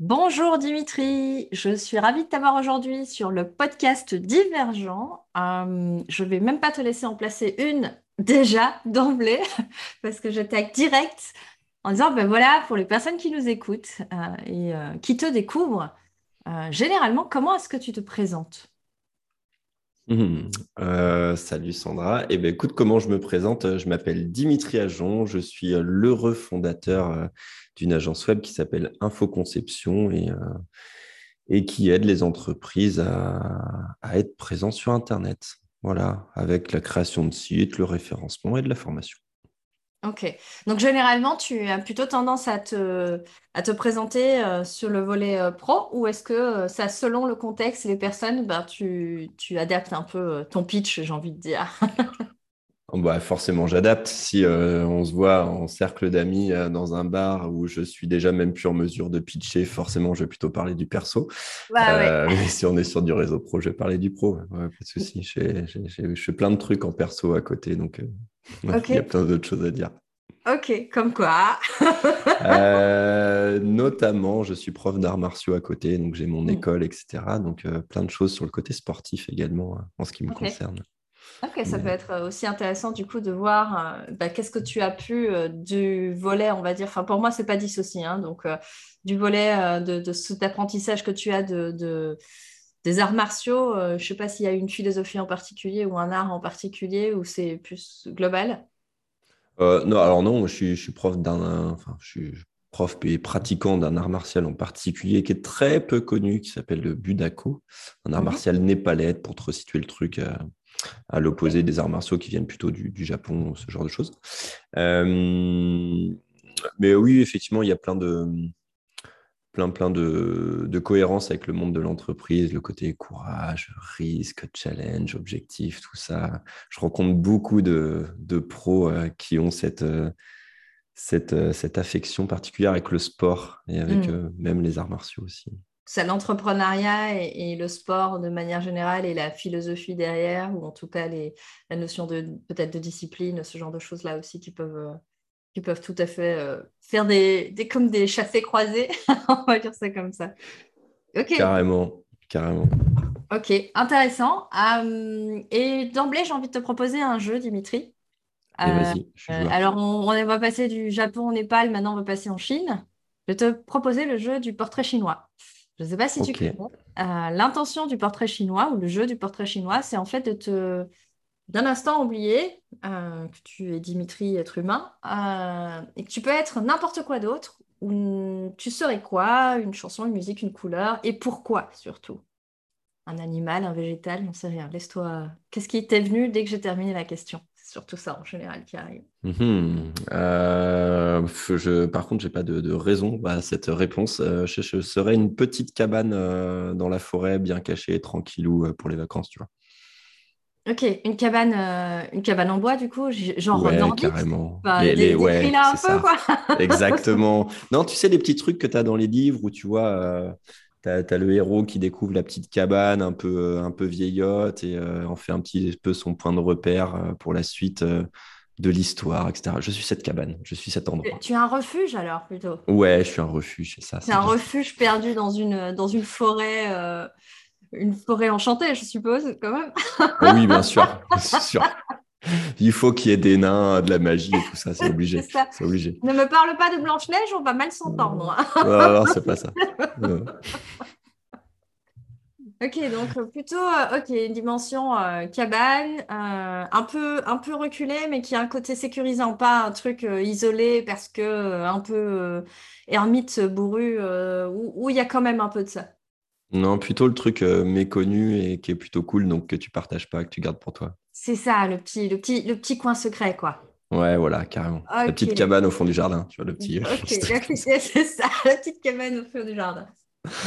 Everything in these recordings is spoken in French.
Bonjour Dimitri, je suis ravie de t'avoir aujourd'hui sur le podcast Divergent. Euh, je ne vais même pas te laisser en placer une déjà d'emblée parce que j'attaque direct en disant ben voilà pour les personnes qui nous écoutent euh, et euh, qui te découvrent, généralement comment est-ce que tu te présentes? Mmh. salut Sandra. Eh bien, écoute, comment je me présente? Je m'appelle Dimitri Ajon, je suis l'heureux fondateur d'une agence web qui s'appelle Infoconception et, euh, qui aide les entreprises à, être présents sur Internet. Voilà, avec la création de sites, le référencement et de la formation. Ok. Donc, généralement, tu as plutôt tendance à te, à te présenter euh, sur le volet euh, pro ou est-ce que ça, selon le contexte et les personnes, ben, tu, tu adaptes un peu ton pitch, j'ai envie de dire? Bah, forcément, j'adapte. Si euh, on se voit en cercle d'amis euh, dans un bar où je suis déjà même plus en mesure de pitcher, forcément, je vais plutôt parler du perso. Euh, mais si on est sur du réseau pro, je vais parler du pro. pas de souci. Je fais plein de trucs en perso à côté, donc il y a plein d'autres choses à dire. Ok, comme quoi Notamment, je suis prof d'arts martiaux à côté, donc j'ai mon mm. école, etc. Donc plein de choses sur le côté sportif également hein, en ce qui me concerne. Ok, ça peut être euh, aussi intéressant du coup de voir euh, bah, qu'est-ce que tu as pu euh, du volet, on va dire, enfin pour moi c'est pas dissocié, hein, donc du volet de, cet apprentissage que tu as de, des arts martiaux, je ne sais pas s'il y a une philosophie en particulier ou un art en particulier ou c'est plus global. Non, alors non, je suis, je suis prof d'un, enfin je suis prof et pratiquant d'un art martial en particulier qui est très peu connu, qui s'appelle le Budako, un art mhm. martial népalais pour te resituer le truc à l'opposé des arts martiaux qui viennent plutôt du, Japon, ce genre de choses. Euh, mais oui, effectivement, il y a plein de plein plein de, de cohérence avec le monde de l'entreprise, le côté courage, risque, challenge, objectif, tout ça. Je rencontre beaucoup de, de pros euh, qui ont cette, euh, cette, cette, affection particulière avec le sport et avec mm. même les arts martiaux aussi c'est l'entrepreneuriat et, le sport de manière générale et la philosophie derrière, ou en tout cas les, la notion de peut-être de discipline, ce genre de choses-là aussi qui peuvent, euh, qui peuvent tout à fait euh, faire des, des, comme des chassés croisés, on va dire ça comme ça. Carrément, carrément. Ok, intéressant. Euh, et d'emblée, j'ai envie de te proposer un jeu, Dimitri. alors, on, on va passer du Japon au Népal, maintenant on va passer en Chine. Je vais te proposer le jeu du portrait chinois. Je ne sais pas si tu connais. Euh, l'intention du portrait chinois ou le jeu du portrait chinois, c'est en fait de te, d'un instant oublier euh, que tu es Dimitri, être humain, euh, et que tu peux être n'importe quoi d'autre. Ou tu serais quoi? Une chanson, une musique, une couleur, et pourquoi surtout? Un animal, un végétal, j'en sais rien. Laisse-toi. Qu'est-ce qui t'est venu dès que j'ai terminé la question? Surtout ça en général qui arrive. Mhm. Euh, je, par contre, je n'ai pas de, raison à cette réponse. Euh, je, serais une petite cabane euh, dans la forêt, bien cachée, tranquillou pour les vacances, tu vois. Ok, une cabane, une cabane en bois, du coup, genre ouais, carrément. les, ouais, un peu, quoi. Exactement. Non, tu sais, les petits trucs que tu as dans les livres où tu vois tu as, le héros qui découvre la petite cabane un peu, un peu vieillotte et euh, en fait un petit peu son point de repère euh, pour la suite euh, de l'histoire, etc. Je suis cette cabane, je suis cet endroit. Tu es un refuge alors plutôt? Ouais, je suis un refuge, c'est ça. C'est un refuge perdu dans une, dans une forêt. Une forêt enchantée, je suppose, quand même. oui, bien sûr, bien sûr. Il faut qu'il y ait des nains, de la magie et tout ça, c'est obligé. c'est obligé. Ne me parle pas de Blanche-Neige, on va mal s'entendre. non, c'est pas ça. ok, donc plutôt euh, ok, une dimension euh, cabane, euh, un, peu, un peu reculée, mais qui a un côté sécurisant, pas un truc isolé parce que un peu ermite bourru, où il y a quand même un peu de ça. Non, plutôt le truc méconnu et qui est plutôt cool, donc que tu partages pas, que tu gardes pour toi. C'est ça, le petit, le, petit, le petit coin secret, quoi. Ouais, voilà, carrément. La petite cabane au fond du jardin, tu vois, le petit. Ok, c'est ça, la petite cabane au fond du jardin.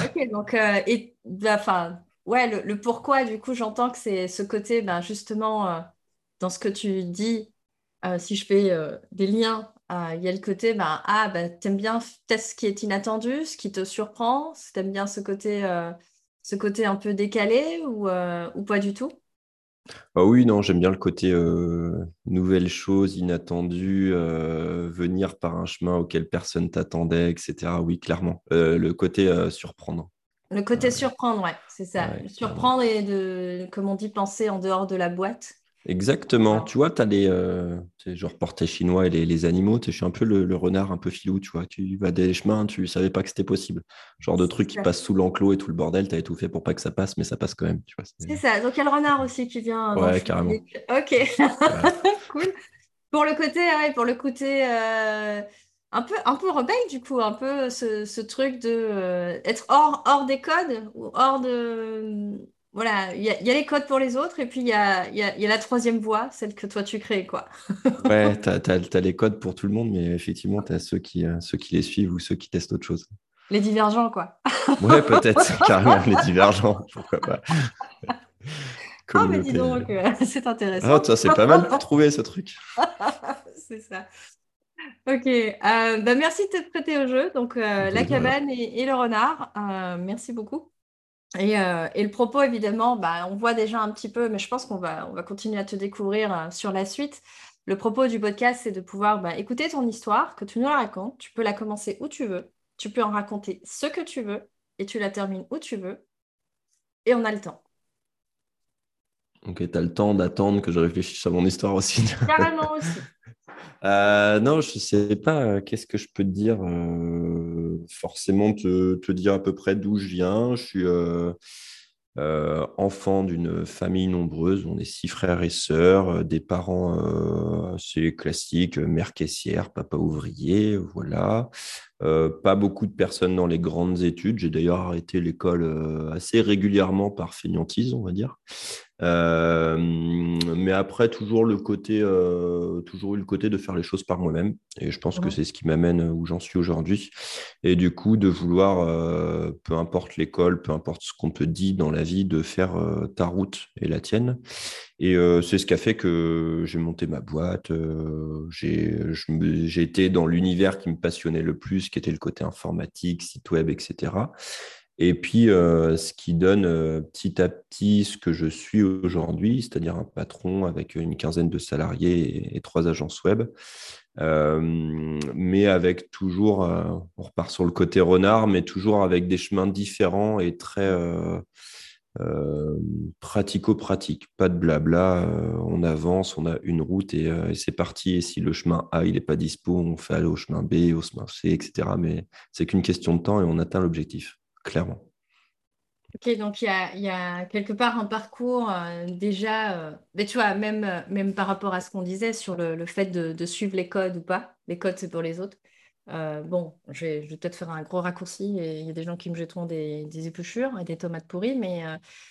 Ok, donc, euh, et, bah, enfin, ouais, le, pourquoi, du coup, j'entends que c'est ce côté, ben, justement, euh, dans ce que tu dis, euh, si je fais des liens, il y a le côté, ben, ah, ben, t'aimes bien peut-être ce qui est inattendu, ce qui te surprend, t'aimes bien ce côté, ce côté un peu décalé ou, ou pas du tout? Ah oui, non, j'aime bien le côté euh, nouvelle chose, inattendue, euh, venir par un chemin auquel personne t'attendait, etc. Oui, clairement. Euh, le côté surprendre. Le côté surprendre, ouais, c'est ça. surprendre et de, comme on dit, penser en dehors de la boîte. Exactement. Tu vois, tu as les euh, genre portés chinois et les, animaux. Je suis un peu le, renard un peu filou, tu vois. Tu vas des chemins, tu savais pas que c'était possible. Genre de trucs qui passent sous l'enclos et tout le bordel, tu as tout fait pour pas que ça passe, mais ça passe quand même. C'est ça. Donc il y a le renard aussi qui vient. Ouais, carrément. Ok. cool. Pour le côté, pour le côté euh, un peu, un peu rebelle du coup, un peu ce, truc de euh, être hors, hors des codes ou hors de voilà, il y, a les codes pour les autres et puis il y a, la troisième voie, celle que toi tu crées. Quoi. ouais, tu as, les codes pour tout le monde, mais effectivement, tu as ceux qui, euh, ceux qui les suivent ou ceux qui testent autre chose. Les divergents, quoi. ouais, peut-être, carrément, les divergents, pourquoi pas. Ah, mais dis donc, euh, c'est intéressant. Ah, c'est pas mal pour trouver ce truc. c'est ça. Ok, euh, bah, merci de te prêter au jeu. Donc, la cabane et, le renard, merci beaucoup. Euh, et, le propos, évidemment, bah, on voit déjà un petit peu, mais je pense qu'on va, on va continuer à te découvrir euh, sur la suite. Le propos du podcast, c'est de pouvoir bah, écouter ton histoire, que tu nous la racontes. Tu peux la commencer où tu veux. Tu peux en raconter ce que tu veux et tu la termines où tu veux. Et on a le temps. Ok, tu as le temps d'attendre que je réfléchisse à mon histoire aussi. Carrément aussi. Euh, non, je ne sais pas. Qu'est-ce que je peux te dire Forcément, te, dire à peu près d'où je viens. Je suis enfant d'une famille nombreuse. On est six frères et sœurs, des parents, c'est classique, mère caissière, papa ouvrier, voilà. pas beaucoup de personnes dans les grandes études. J'ai d'ailleurs arrêté l'école assez régulièrement par fainéantise, on va dire. Euh, mais après, toujours le côté, euh, toujours eu le côté de faire les choses par moi-même. Et je pense que c'est ce qui m'amène où j'en suis aujourd'hui. Et du coup, de vouloir, euh, peu importe l'école, peu importe ce qu'on te dit dans la vie, de faire ta route et la tienne. Et c'est ce qui a fait que j'ai monté ma boîte. j'ai été dans l'univers qui me passionnait le plus, qui était le côté informatique, site web, etc. Et puis, euh, ce qui donne euh, petit à petit ce que je suis aujourd'hui, c'est-à-dire un patron avec une quinzaine de salariés et, trois agences web, euh, mais avec toujours, on repart sur le côté renard, mais toujours avec des chemins différents et très pratico-pratiques. Pas de blabla, on avance, on a une route et, c'est parti. Et si le chemin A, il n'est pas dispo, on fait aller au chemin B, au chemin C, etc. Mais c'est qu'une question de temps et on atteint l'objectif clairement. Ok, donc il y a, quelque part un parcours euh, déjà, euh, tu vois, même, euh, même par rapport à ce qu'on disait sur le, fait de, suivre les codes ou pas, les codes c'est pour les autres. bon, je vais, peut-être faire un gros raccourci et il y a des gens qui me jetteront des, des épluchures et des tomates pourries, mais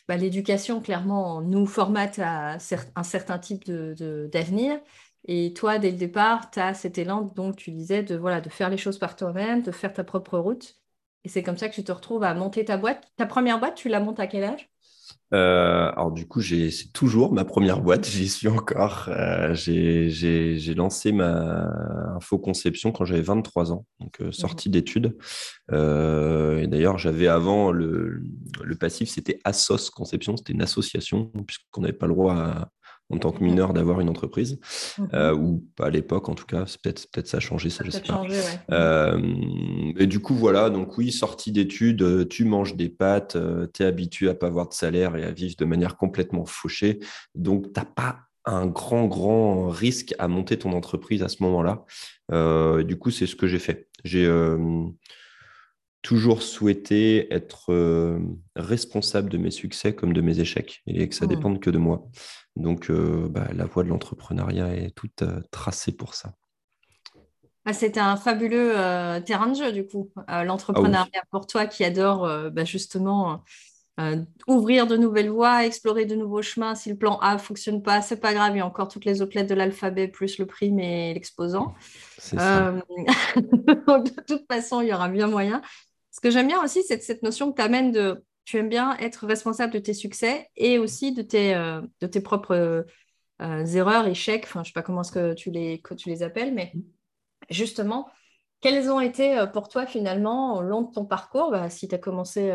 bah, l'éducation clairement nous formate à un certain type d'avenir. Et toi, dès le départ, tu as cet élan, donc tu disais, de faire les choses par toi-même, de faire ta propre route. Et c'est comme ça que tu te retrouves à monter ta boîte. Ta première boîte, tu la montes à quel âge? Euh, alors du coup, c'est toujours ma première boîte, j'y suis encore. Euh, j'ai lancé ma infoconception quand j'avais 23 ans, donc euh, sortie d'études. et d'ailleurs, j'avais avant le, le passif, c'était Assos Conception, c'était une association, puisqu'on n'avait pas le droit à, en tant que mineur d'avoir une entreprise, mhm. euh, ou à l'époque en tout cas, peut-être peut ça a changé, ça, je sais pas. Euh, et du coup, voilà, donc oui, sortie d'études, euh, tu manges des pâtes, tu es habitué à pas avoir de salaire et à vivre de manière complètement fauchée, donc tu n'as pas un grand, grand risque à monter ton entreprise à ce moment-là. du coup, c'est ce que j'ai fait. J'ai toujours souhaité être responsable de mes succès comme de mes échecs et que ça mmh. dépende que de moi. Donc, euh, bah, la voie de l'entrepreneuriat est toute euh, tracée pour ça. Ah, C'était un fabuleux euh, terrain de jeu, du coup, l'entrepreneuriat ah pour toi qui adore bah, justement ouvrir de nouvelles voies, explorer de nouveaux chemins. Si le plan A ne fonctionne pas, c'est pas grave, il y a encore toutes les autres lettres de l'alphabet, plus le prime et l'exposant. de toute façon, il y aura bien moyen. Ce que j'aime bien aussi, c'est cette notion que tu amènes de tu aimes bien être responsable de tes succès et aussi de tes, euh, de tes propres euh, erreurs, échecs, enfin, je ne sais pas comment est-ce que tu les, que tu les appelles, mais justement, quels ont été euh, pour toi finalement au long de ton parcours? Bah, Si tu as commencé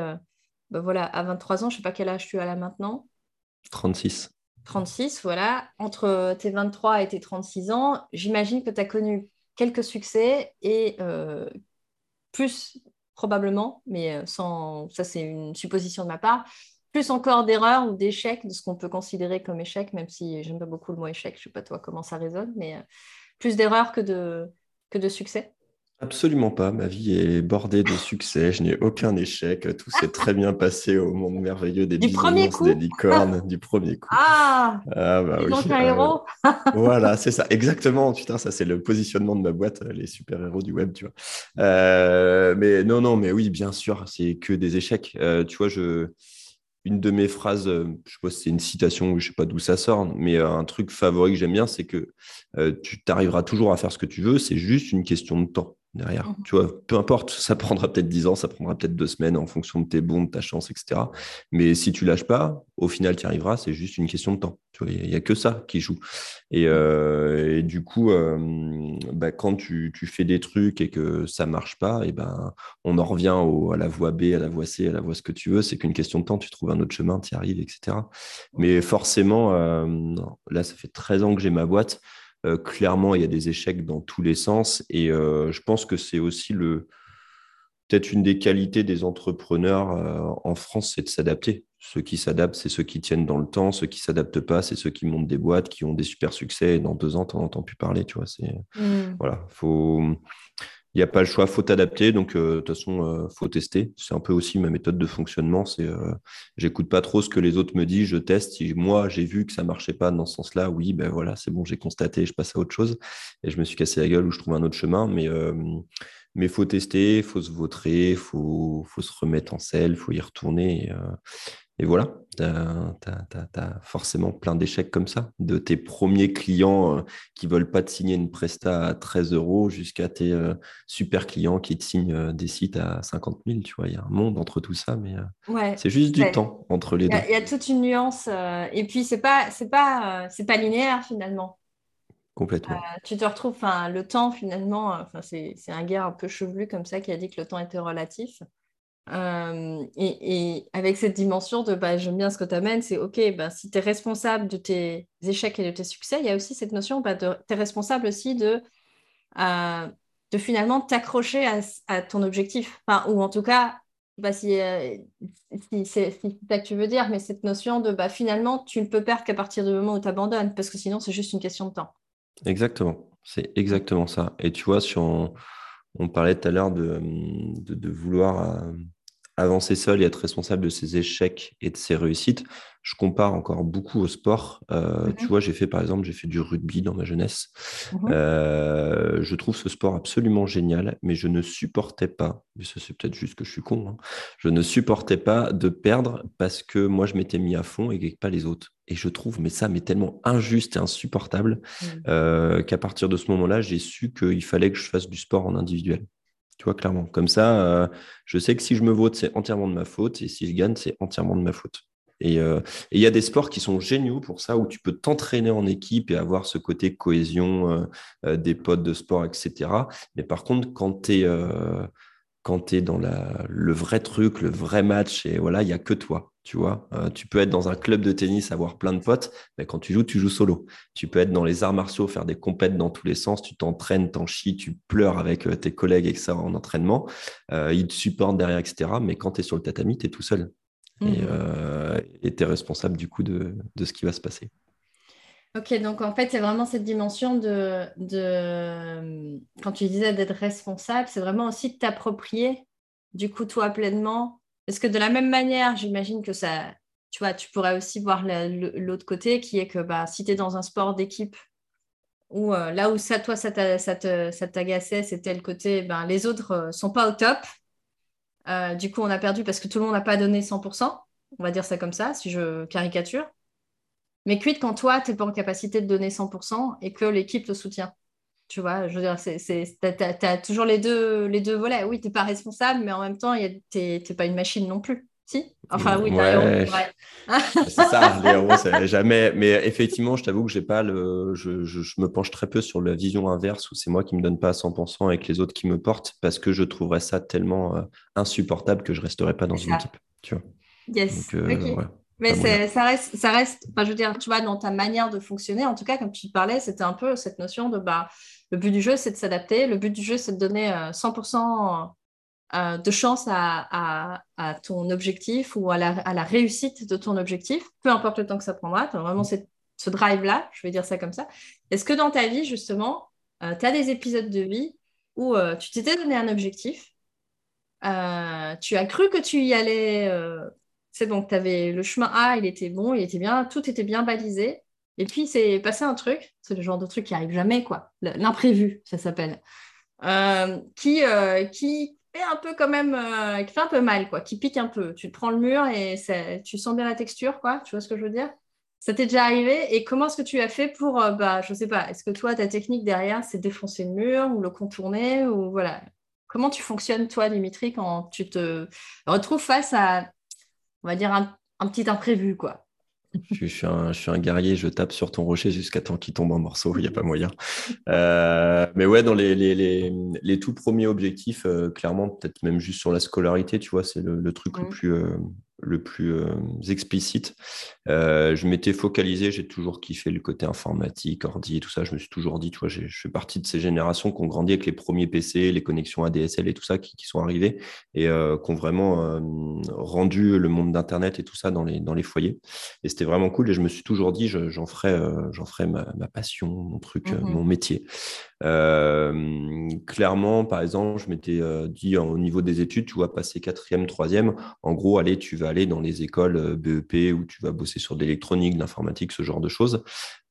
bah, voilà, à 23 ans, je ne sais pas quel âge tu as là maintenant. 36. 36, voilà. Entre tes 23 et tes 36 ans, j'imagine que tu as connu quelques succès et euh, plus probablement, mais euh, sans ça c'est une supposition de ma part, plus encore d'erreurs ou d'échecs, de ce qu'on peut considérer comme échec, même si j'aime pas beaucoup le mot échec, je sais pas toi comment ça résonne, mais euh, plus d'erreurs que de, que de succès. Absolument pas. Ma vie est bordée de succès. Je n'ai aucun échec. Tout s'est très bien passé au monde merveilleux des bisounours, des licornes, du premier coup. Ah, ah bah oui. un héros. voilà, c'est ça. Exactement. Putain, ça, c'est le positionnement de ma boîte, les super-héros du web, tu vois. Euh, mais non, non, mais oui, bien sûr, c'est que des échecs. Euh, tu vois, je une de mes phrases, euh, je sais pas si c'est une citation, je sais pas d'où ça sort, mais un truc favori que j'aime bien, c'est que tu t'arriveras toujours à faire ce que tu veux, c'est juste une question de temps derrière. Mmh. Tu vois, peu importe, ça prendra peut-être 10 ans, ça prendra peut-être deux semaines en fonction de tes bons, de ta chance, etc. Mais si tu lâches pas, au final, tu y arriveras, c'est juste une question de temps. Tu vois, il n'y a, que ça qui joue. Et, euh, du coup, euh, bah, quand tu, fais des trucs et que ça marche pas, et ben, on en revient à la voie B, à la voie C, à la voie ce que tu veux. C'est qu'une question de temps, tu trouves un autre chemin, tu y arrives, etc. Mais forcément, euh, là, ça fait 13 ans que j'ai ma boîte. Euh, clairement, il y a des échecs dans tous les sens. Et euh, je pense que c'est aussi le peut-être une des qualités des entrepreneurs euh, en France, c'est de s'adapter. Ceux qui s'adaptent, c'est ceux qui tiennent dans le temps. Ceux qui s'adaptent pas, c'est ceux qui montent des boîtes, qui ont des super succès. Et dans deux ans, tu n'en entends plus parler. Tu vois, c'est mmh. voilà, faut il n'y a pas le choix, faut t'adapter. Donc, de toute façon, il faut tester. C'est un peu aussi ma méthode de fonctionnement. C'est, j'écoute pas trop ce que les autres me disent, je teste. Si moi, j'ai vu que ça marchait pas dans ce sens-là, oui, ben voilà, c'est bon, j'ai constaté, je passe à autre chose. Et je me suis cassé la gueule ou je trouve un autre chemin. Mais mais faut tester, faut se vautrer, faut, faut, se remettre en selle, faut y retourner. Et, et voilà, tu as, forcément plein d'échecs comme ça, de tes premiers clients euh, qui ne veulent pas te signer une presta à 13 euros jusqu'à tes euh, super clients qui te signent euh, des sites à 50 000. Tu vois, il y a un monde entre tout ça, mais c'est juste du temps entre les deux. Il y, a toute une nuance. et puis, ce n'est pas, pas, pas linéaire finalement. Complètement. tu te retrouves, le temps finalement, c'est un gars un peu chevelu comme ça qui a dit que le temps était relatif. Et, avec cette dimension de bah, j'aime bien ce que tu amènes, c'est OK, bah, si tu es responsable de tes échecs et de tes succès, il y a aussi cette notion bah, de tu es responsable aussi de, euh, de finalement t'accrocher à, ton objectif. Ou en tout cas, bah, si, euh, si c'est ça que tu veux dire, mais cette notion de bah, finalement, tu ne peux perdre qu'à partir du moment où tu abandonnes, parce que sinon, c'est juste une question de temps. Exactement, c'est exactement ça. Et tu vois, si on parlait tout à l'heure de, de, vouloir avancer seul et être responsable de ses échecs et de ses réussites, je compare encore beaucoup au sport. Euh, mhm. Tu vois, j'ai fait par exemple, j'ai fait du rugby dans ma jeunesse. Mhm. Euh, je trouve ce sport absolument génial, mais je ne supportais pas, mais ça c'est peut-être juste que je suis con, hein, je ne supportais pas de perdre parce que moi je m'étais mis à fond et pas les autres. Et je trouve, mais ça, mais tellement injuste et insupportable euh, qu'à partir de ce moment-là, j'ai su qu'il fallait que je fasse du sport en individuel. Tu vois, clairement. Comme ça, je sais que si je me vote, c'est entièrement de ma faute. Et si je gagne, c'est entièrement de ma faute. Euh, et il y a des sports qui sont géniaux pour ça, où tu peux t'entraîner en équipe et avoir ce côté cohésion, euh, euh, des potes de sport, etc. Mais par contre, quand tu es, quand es dans la, le vrai truc, le vrai match, et voilà, il n'y a que toi. Tu vois, tu peux être dans un club de tennis, avoir plein de potes, mais quand tu joues, tu joues solo. Tu peux être dans les arts martiaux, faire des compètes dans tous les sens, tu t'entraînes, t'en chies, tu pleures avec tes collègues et ça en entraînement. ils te supportent derrière, etc. Mais quand tu es sur le tatami, tu es tout seul. Et mmh. euh, tu es responsable du coup de, de, ce qui va se passer. Ok, donc en fait, c'est vraiment cette dimension de, de quand tu disais d'être responsable, c'est vraiment aussi de t'approprier du coup toi pleinement. Parce que de la même manière, j'imagine que ça, tu vois, tu pourrais aussi voir l'autre côté qui est que bah, si tu es dans un sport d'équipe où euh, là où ça, toi, ça t'agaçait, c'était le côté, ben, les autres ne euh, sont pas au top, euh, du coup, on a perdu parce que tout le monde n'a pas donné 100%. On va dire ça comme ça, si je caricature. Mais quid quand toi, tu n'es pas en capacité de donner 100% et que l'équipe te soutient Tu vois, je veux dire, tu as, toujours les deux, les deux volets. Oui, tu n'es pas responsable, mais en même temps, tu n'es pas une machine non plus. Si? Enfin, oui, ouais. c'est ça, les héros, jamais. Mais effectivement, je t'avoue que j'ai pas le. Je, je, me penche très peu sur la vision inverse où c'est moi qui me donne pas à 100% avec les autres qui me portent parce que je trouverais ça tellement euh, insupportable que je resterais pas dans une équipe. Tu vois. Yes. Euh, Mais ça reste, ça reste, je veux dire, tu vois, dans ta manière de fonctionner, en tout cas, comme tu parlais, c'était un peu cette notion de, bah, le but du jeu, c'est de s'adapter. Le but du jeu, c'est de donner 100% euh, euh, de chance à, ton objectif ou à la, réussite de ton objectif, peu importe le temps que ça prendra. Tu as vraiment ce drive-là, je vais dire ça comme ça. Est-ce que dans ta vie, justement, euh, tu as des épisodes de vie où tu t'étais donné un objectif, tu as cru que tu y allais c'est bon, tu avais le chemin A, il était bon, il était bien, tout était bien balisé. Et puis, c'est passé un truc, c'est le genre de truc qui arrive jamais, quoi. L'imprévu, ça s'appelle. Euh, qui, euh, qui fait un peu quand même, euh, qui fait un peu mal, quoi, qui pique un peu. Tu prends le mur et tu sens bien la texture, quoi. Tu vois ce que je veux dire? Ça t'est déjà arrivé? Et comment est-ce que tu as fait pour, bah, je sais pas, est-ce que toi, ta technique derrière, c'est défoncer le mur ou le contourner ou voilà Comment tu fonctionnes, toi, Dimitri, quand tu te retrouves face à on va dire, un, petit imprévu, quoi. Je, suis un, je, suis un, guerrier, je tape sur ton rocher jusqu'à temps qu'il tombe en morceaux, il n'y a pas moyen. Euh, mais ouais, dans les, les, les, les tout premiers objectifs, euh, clairement, peut-être même juste sur la scolarité, tu vois, c'est le, truc le mmh. plus, euh, le plus euh, explicite. Euh, je m'étais focalisé, j'ai toujours kiffé le côté informatique, ordi et tout ça. Je me suis toujours dit, tu vois, je fais partie de ces générations qui ont grandi avec les premiers PC, les connexions ADSL et tout ça qui, sont arrivés et euh, qui ont vraiment rendu le monde d'Internet et tout ça dans les, dans les foyers. Et c'était vraiment cool. Et je me suis toujours dit, j'en ferai, j'en ferai ma, passion, mon truc, mmh mon métier. Clairement, par exemple, je m'étais dit au niveau des études, tu vois, passer quatrième, troisième, en gros, allez, tu vas aller dans les écoles euh, BEP où tu vas bosser sur de l'électronique, de l'informatique, ce genre de choses.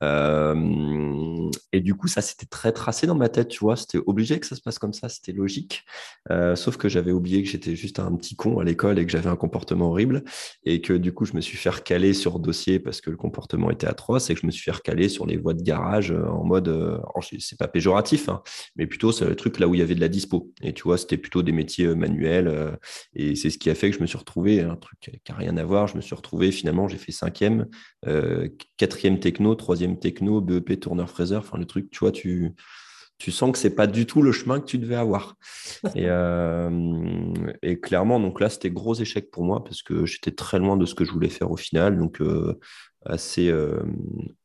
Euh, et du coup, ça, c'était très tracé dans ma tête, tu vois. C'était obligé que ça se passe comme ça, c'était logique. Euh, sauf que j'avais oublié que j'étais juste un petit con à l'école et que j'avais un comportement horrible. Et que du coup, je me suis fait recaler sur dossier parce que le comportement était atroce et que je me suis fait recaler sur les voies de garage en mode, c'est pas péjoratif, hein, mais plutôt c'est le truc là où il y avait de la dispo. Et tu vois, c'était plutôt des métiers manuels. et c'est ce qui a fait que je me suis retrouvé, un truc qui n'a rien à voir, je me suis retrouvé finalement, j'ai fait cinquième, quatrième techno, troisième techno, BEP, tourneur fraiseur, enfin le truc, tu vois, tu, tu sens que c'est pas du tout le chemin que tu devais avoir. Et, euh, et clairement, donc là, c'était gros échec pour moi parce que j'étais très loin de ce que je voulais faire au final. Donc, euh, assez, euh,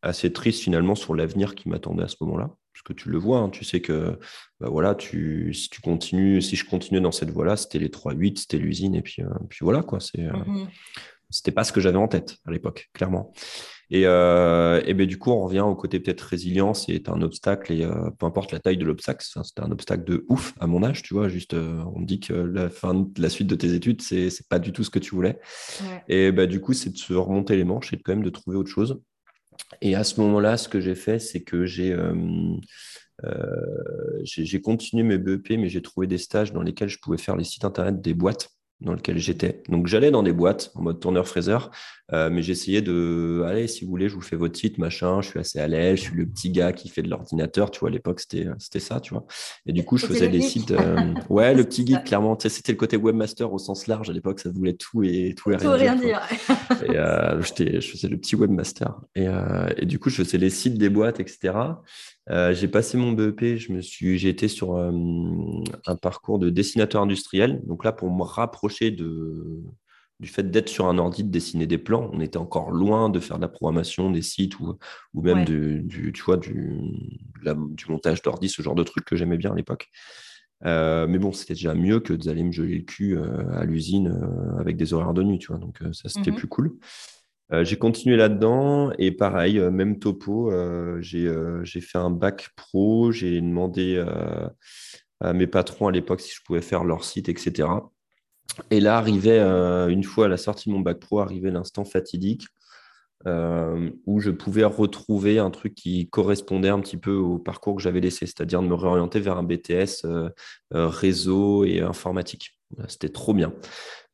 assez triste finalement sur l'avenir qui m'attendait à ce moment-là. Parce que tu le vois, hein, tu sais que bah voilà, tu, si tu continues, si je continuais dans cette voie-là, c'était les 3-8, c'était l'usine, et puis, puis voilà, quoi. C'est, mm-hmm. C'était pas ce que j'avais en tête à l'époque, clairement. Et, euh, et ben, du coup, on revient au côté peut-être résilience c'est un obstacle et euh, peu importe la taille de l'obstacle, c'était un obstacle de ouf à mon âge, tu vois. Juste, euh, on me dit que la fin, la suite de tes études, c'est pas du tout ce que tu voulais. Et ben, du coup, c'est de se remonter les manches et quand même de trouver autre chose. Et à ce moment-là, ce que j'ai fait, c'est que j'ai j'ai continué mes BEP, mais j'ai trouvé des stages dans lesquels je pouvais faire les sites internet des boîtes dans lequel j'étais. Donc j'allais dans des boîtes en mode tourneur-fraiseur, euh, mais j'essayais de, allez, si vous voulez, je vous fais votre site, machin, je suis assez à l'aise, je suis le petit gars qui fait de l'ordinateur, tu vois, à l'époque c'était, c'était ça, tu vois. Et du coup, je faisais des sites, euh, ouais, le petit geek, clairement, c'était le côté webmaster au sens large à l'époque, ça voulait tout et tout et rien, dire. et euh, je faisais le petit webmaster. Et, et du coup, je faisais les sites des boîtes, etc. Euh, j'ai passé mon BEP, je me suis, j'ai été sur euh, un parcours de dessinateur industriel. Donc là, pour me rapprocher de, du fait d'être sur un ordi, de dessiner des plans, on était encore loin de faire de la programmation des sites ou, ou même du, tu vois, du, du montage d'ordi, ce genre de truc que j'aimais bien à l'époque. Euh, mais bon, c'était déjà mieux que d'aller me geler le cul à l'usine avec des horaires de nuit, tu vois. Donc ça, c'était mmh plus cool. Euh, j'ai continué là-dedans et pareil, euh, même topo, euh, j'ai fait un bac pro, j'ai demandé à mes patrons à l'époque si je pouvais faire leur site, etc. Et là arrivait, une fois à la sortie de mon bac pro, arrivait l'instant fatidique où je pouvais retrouver un truc qui correspondait un petit peu au parcours que j'avais laissé, c'est-à-dire de me réorienter vers un BTS réseau et informatique. C'était trop bien.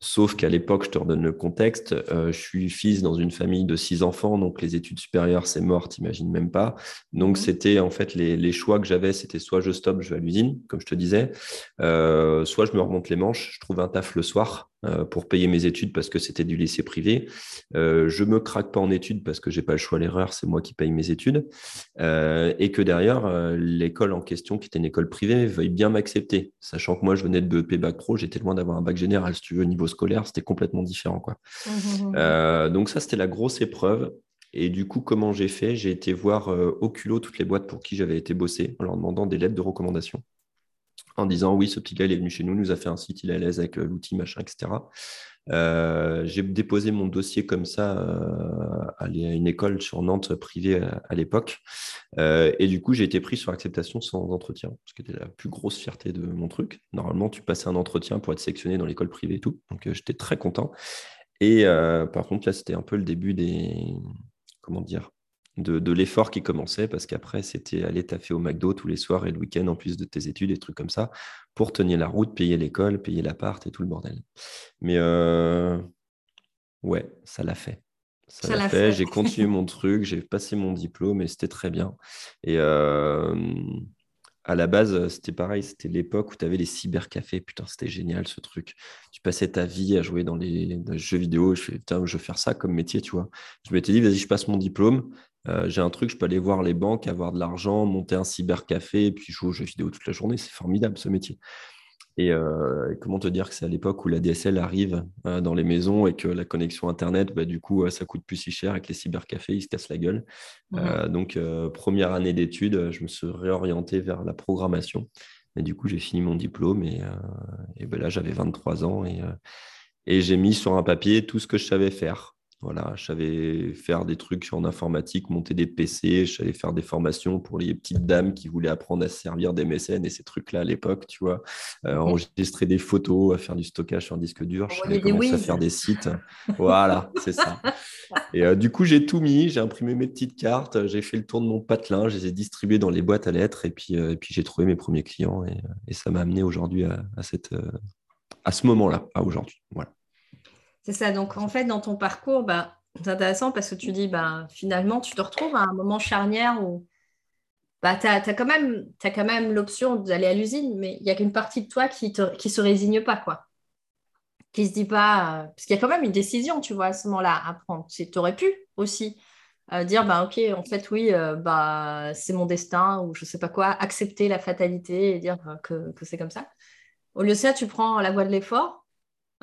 Sauf qu'à l'époque, je te redonne le contexte, euh, je suis fils dans une famille de six enfants, donc les études supérieures, c'est mort, t'imagines même pas. Donc mmh. c'était en fait les, choix que j'avais, c'était soit je stoppe, je vais à l'usine, comme je te disais, euh, soit je me remonte les manches, je trouve un taf le soir euh, pour payer mes études parce que c'était du lycée privé. je me craque pas en études parce que j'ai pas le choix à l'erreur, c'est moi qui paye mes études. et que derrière, l'école en question, qui était une école privée, veuille bien m'accepter, sachant que moi je venais de BEP bac pro, j'étais loin d'avoir un bac général, si tu veux, niveau scolaire, c'était complètement différent. Quoi. Mmh, mmh, donc ça, c'était la grosse épreuve. Et du coup, comment j'ai fait? J'ai été voir au culot toutes les boîtes pour qui j'avais été bossé en leur demandant des lettres de recommandation en disant oui, ce petit gars, il est venu chez nous, nous a fait un site, il est à l'aise avec l'outil, machin, etc. Euh, j'ai déposé mon dossier comme ça euh, à une école sur Nantes privée à, l'époque. Euh, et du coup, j'ai été pris sur acceptation sans entretien, ce qui était la plus grosse fierté de mon truc. Normalement, tu passais un entretien pour être sélectionné dans l'école privée et tout. Donc, j'étais très content. Et par contre, là, c'était un peu le début des. Comment dire de, l'effort qui commençait, parce qu'après, c'était aller taffer au McDo tous les soirs et le week-end en plus de tes études et trucs comme ça, pour tenir la route, payer l'école, payer l'appart et tout le bordel. Mais euh, ouais, ça l'a fait. Ça, l'a fait. J'ai continué mon truc, j'ai passé mon diplôme et c'était très bien. Et euh, à la base, c'était pareil, c'était l'époque où tu avais les cybercafés. Putain, c'était génial ce truc. Tu passais ta vie à jouer dans les, jeux vidéo. Je fais, putain, je veux faire ça comme métier, tu vois. Je m'étais dit, vas-y, je passe mon diplôme. Euh, j'ai un truc, je peux aller voir les banques, avoir de l'argent, monter un cybercafé, et puis jouer aux jeux vidéo toute la journée. C'est formidable ce métier. Euh, et comment te dire que c'est à l'époque où la DSL arrive euh, dans les maisons et que la connexion Internet, bah, du coup, ça coûte plus si cher et que les cybercafés, ils se cassent la gueule. donc, première année d'études, je me suis réorienté vers la programmation. Et du coup, j'ai fini mon diplôme et, et ben là, j'avais 23 ans et, et j'ai mis sur un papier tout ce que je savais faire. Voilà, je savais faire des trucs en informatique, monter des PC, je savais faire des formations pour les petites dames qui voulaient apprendre à se servir des mécènes et ces trucs-là à l'époque, tu vois, euh, enregistrer des photos, à faire du stockage sur un disque dur, je savais commencer à faire des sites. voilà, c'est ça. Et euh, du coup, j'ai tout mis, j'ai imprimé mes petites cartes, j'ai fait le tour de mon patelin, je les ai distribuées dans les boîtes à lettres et puis, euh, et puis j'ai trouvé mes premiers clients et, et ça m'a amené aujourd'hui à, à, cette, à ce moment-là, à aujourd'hui. Voilà. C'est ça. Donc, en fait, dans ton parcours, bah, c'est intéressant parce que tu dis, bah, finalement, tu te retrouves à un moment charnière où bah, tu as, quand même, l'option d'aller à l'usine, mais il n'y a qu'une partie de toi qui ne se résigne pas, quoi. Qui se dit pas. Euh, parce qu'il y a quand même une décision, tu vois, à ce moment-là, à prendre. Tu aurais pu aussi euh, dire, bah, OK, en fait, oui, euh, c'est mon destin, ou je ne sais pas quoi, accepter la fatalité et dire que c'est comme ça. Au lieu de ça, tu prends la voie de l'effort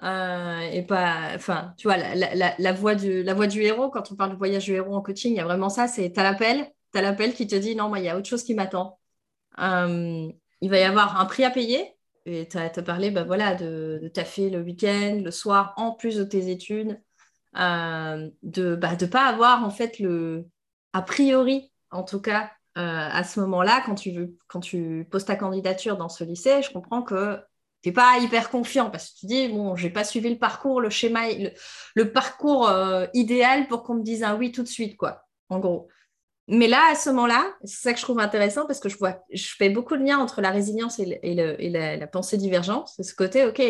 euh, et pas, enfin, tu vois, la, voix du, la voix du héros, quand on parle de voyage du héros en coaching, il y a vraiment ça, c'est tu as l'appel, tu l'appel qui te dit non, moi, il y a autre chose qui m'attend. Euh, il va y avoir un prix à payer. Et tu as, parlé bah, voilà, de, de taffer le week-end, le soir, en plus de tes études, euh, de ne bah, de pas avoir en fait le, a priori, en tout cas, à ce moment-là, quand tu, quand tu poses ta candidature dans ce lycée, je comprends que n'es pas hyper confiant parce que tu dis bon j'ai pas suivi le parcours le schéma le, parcours euh, idéal pour qu'on me dise un oui tout de suite quoi en gros. Mais là à ce moment-là c'est ça que je trouve intéressant parce que je vois je fais beaucoup de liens entre la résilience et, la, pensée divergente. C'est ce côté ok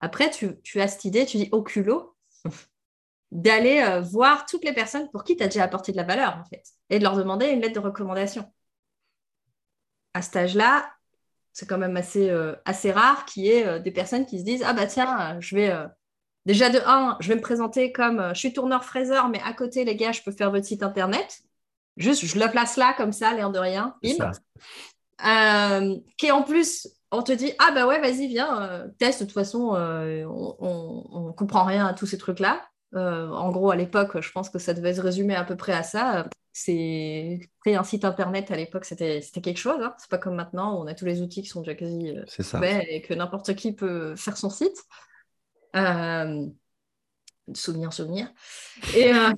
après tu, as cette idée tu dis au culot d'aller euh, voir toutes les personnes pour qui tu as déjà apporté de la valeur en fait et de leur demander une lettre de recommandation. À cet âge-là c'est quand même assez, euh, assez rare qu'il y ait euh, des personnes qui se disent Ah bah tiens, je vais. Euh, déjà de un, je vais me présenter comme je suis tourneur fraiseur, mais à côté, les gars, je peux faire votre site internet. Juste, je le place là, comme ça, l'air de rien. qui en plus, on te dit Ah bah ouais, vas-y, viens, teste. De toute façon, on ne comprend rien à tous ces trucs-là. en gros, à l'époque, je pense que ça devait se résumer à peu près à ça c'est créer un site internet à l'époque, c'était quelque chose. Hein. C'est pas comme maintenant où on a tous les outils qui sont déjà quasi euh, et que n'importe qui peut faire son site. Euh... Souvenir, souvenir. Et euh,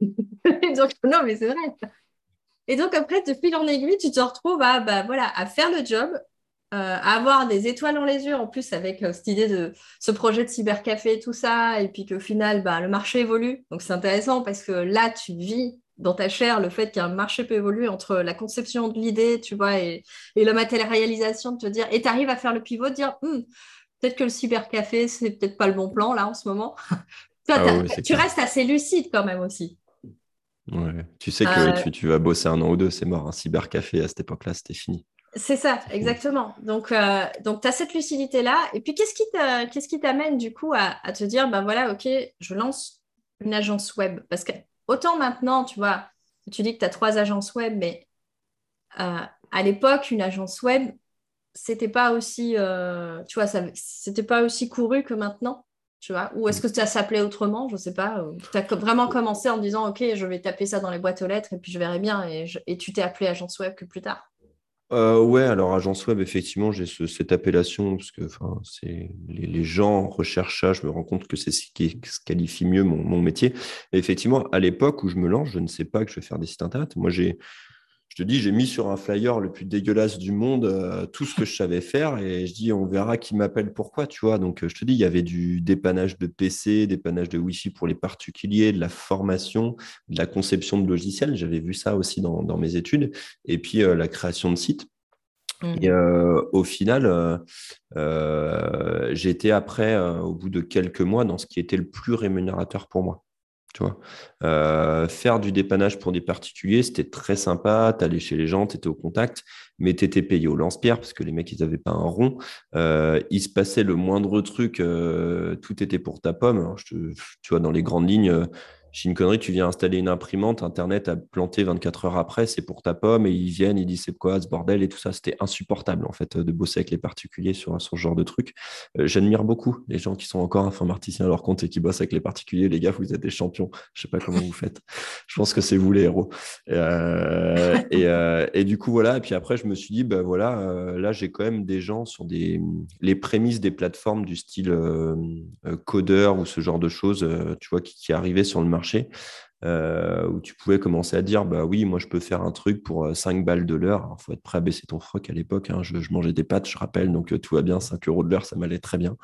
donc, non, mais c'est vrai. Et donc, après, de fil en aiguille, tu te retrouves à, bah, voilà, à faire le job, euh, à avoir des étoiles dans les yeux, en plus avec cette idée de ce projet de cybercafé et tout ça, et puis qu'au final, bah, le marché évolue. Donc, c'est intéressant parce que là, tu vis dans ta chair le fait qu'un marché peut évoluer entre la conception de l'idée, tu vois, et, la matérialisation, de te dire, et tu arrives à faire le pivot, de dire, hmm, peut-être que le cybercafé, c'est peut-être pas le bon plan là en ce moment. Ah tu restes assez lucide quand même aussi. Ouais. Tu sais que euh, tu, vas bosser un an ou deux, c'est mort. Un cybercafé à cette époque-là, c'était fini. C'est ça, exactement. Donc, euh, donc tu as cette lucidité-là. Et puis, qu'est-ce qui t'amène du coup à, à, te dire, ben voilà, OK, je lance une agence web? Parce que autant maintenant, tu vois, tu dis que tu as trois agences web, mais euh, à l'époque, une agence web, c'était pas aussi, euh, c'était pas aussi couru que maintenant. tu vois Ou est-ce que ça s'appelait autrement Je ne sais pas. Tu as vraiment commencé en disant, OK, je vais taper ça dans les boîtes aux lettres et puis je verrai bien. Et, et tu t'es appelé agence web que plus tard euh, ouais, alors agence web, effectivement, j'ai cette appellation parce que les, les, gens recherchent ça. Je me rends compte que c'est ce qui qualifie mieux mon, mon, métier. Et effectivement, à l'époque où je me lance, je ne sais pas que je vais faire des sites internet. Moi, j'ai, je te dis, j'ai mis sur un flyer le plus dégueulasse du monde euh, tout ce que je savais faire et je dis, on verra qui m'appelle pourquoi, tu vois. Donc, euh, je te dis, il y avait du dépannage de PC, dépannage de Wi-Fi pour les particuliers, de la formation, de la conception de logiciels. J'avais vu ça aussi dans, mes études. Et puis, euh, la création de sites. Mmh. Et au final, été après, au bout de quelques mois, dans ce qui était le plus rémunérateur pour moi. Tu vois, euh, faire du dépannage pour des particuliers, c'était très sympa. Tu allais chez les gens, tu étais au contact, mais tu étais payé au lance-pierre parce que les mecs, ils n'avaient pas un rond. Euh, il se passait le moindre truc, euh, tout était pour ta pomme. tu vois, dans les grandes lignes, j'ai une connerie, tu viens installer une imprimante, Internet a planté 24 heures après, c'est pour ta pomme, et ils viennent, ils disent c'est quoi ce bordel et tout ça. C'était insupportable en fait de bosser avec les particuliers sur, ce genre de truc. Euh, j'admire beaucoup les gens qui sont encore informaticiens à leur compte et qui bossent avec les particuliers. Les gars, vous êtes des champions. Je sais pas comment vous faites. Je pense que c'est vous les héros. Euh, euh, et, du coup, voilà. Et puis après, je me suis dit, bah voilà, là, j'ai quand même des gens sur des, les prémices des plateformes du style codeur ou ce genre de choses, tu vois, qui, qui arrivaient sur le marché euh, où tu pouvais commencer à dire bah oui, moi je peux faire un truc pour 5 euh, balles de l'heure. Il faut être prêt à baisser ton froc à l'époque. Hein. Je, mangeais des pâtes, je rappelle, donc euh, tout va bien, 5 euros de l'heure, ça m'allait très bien.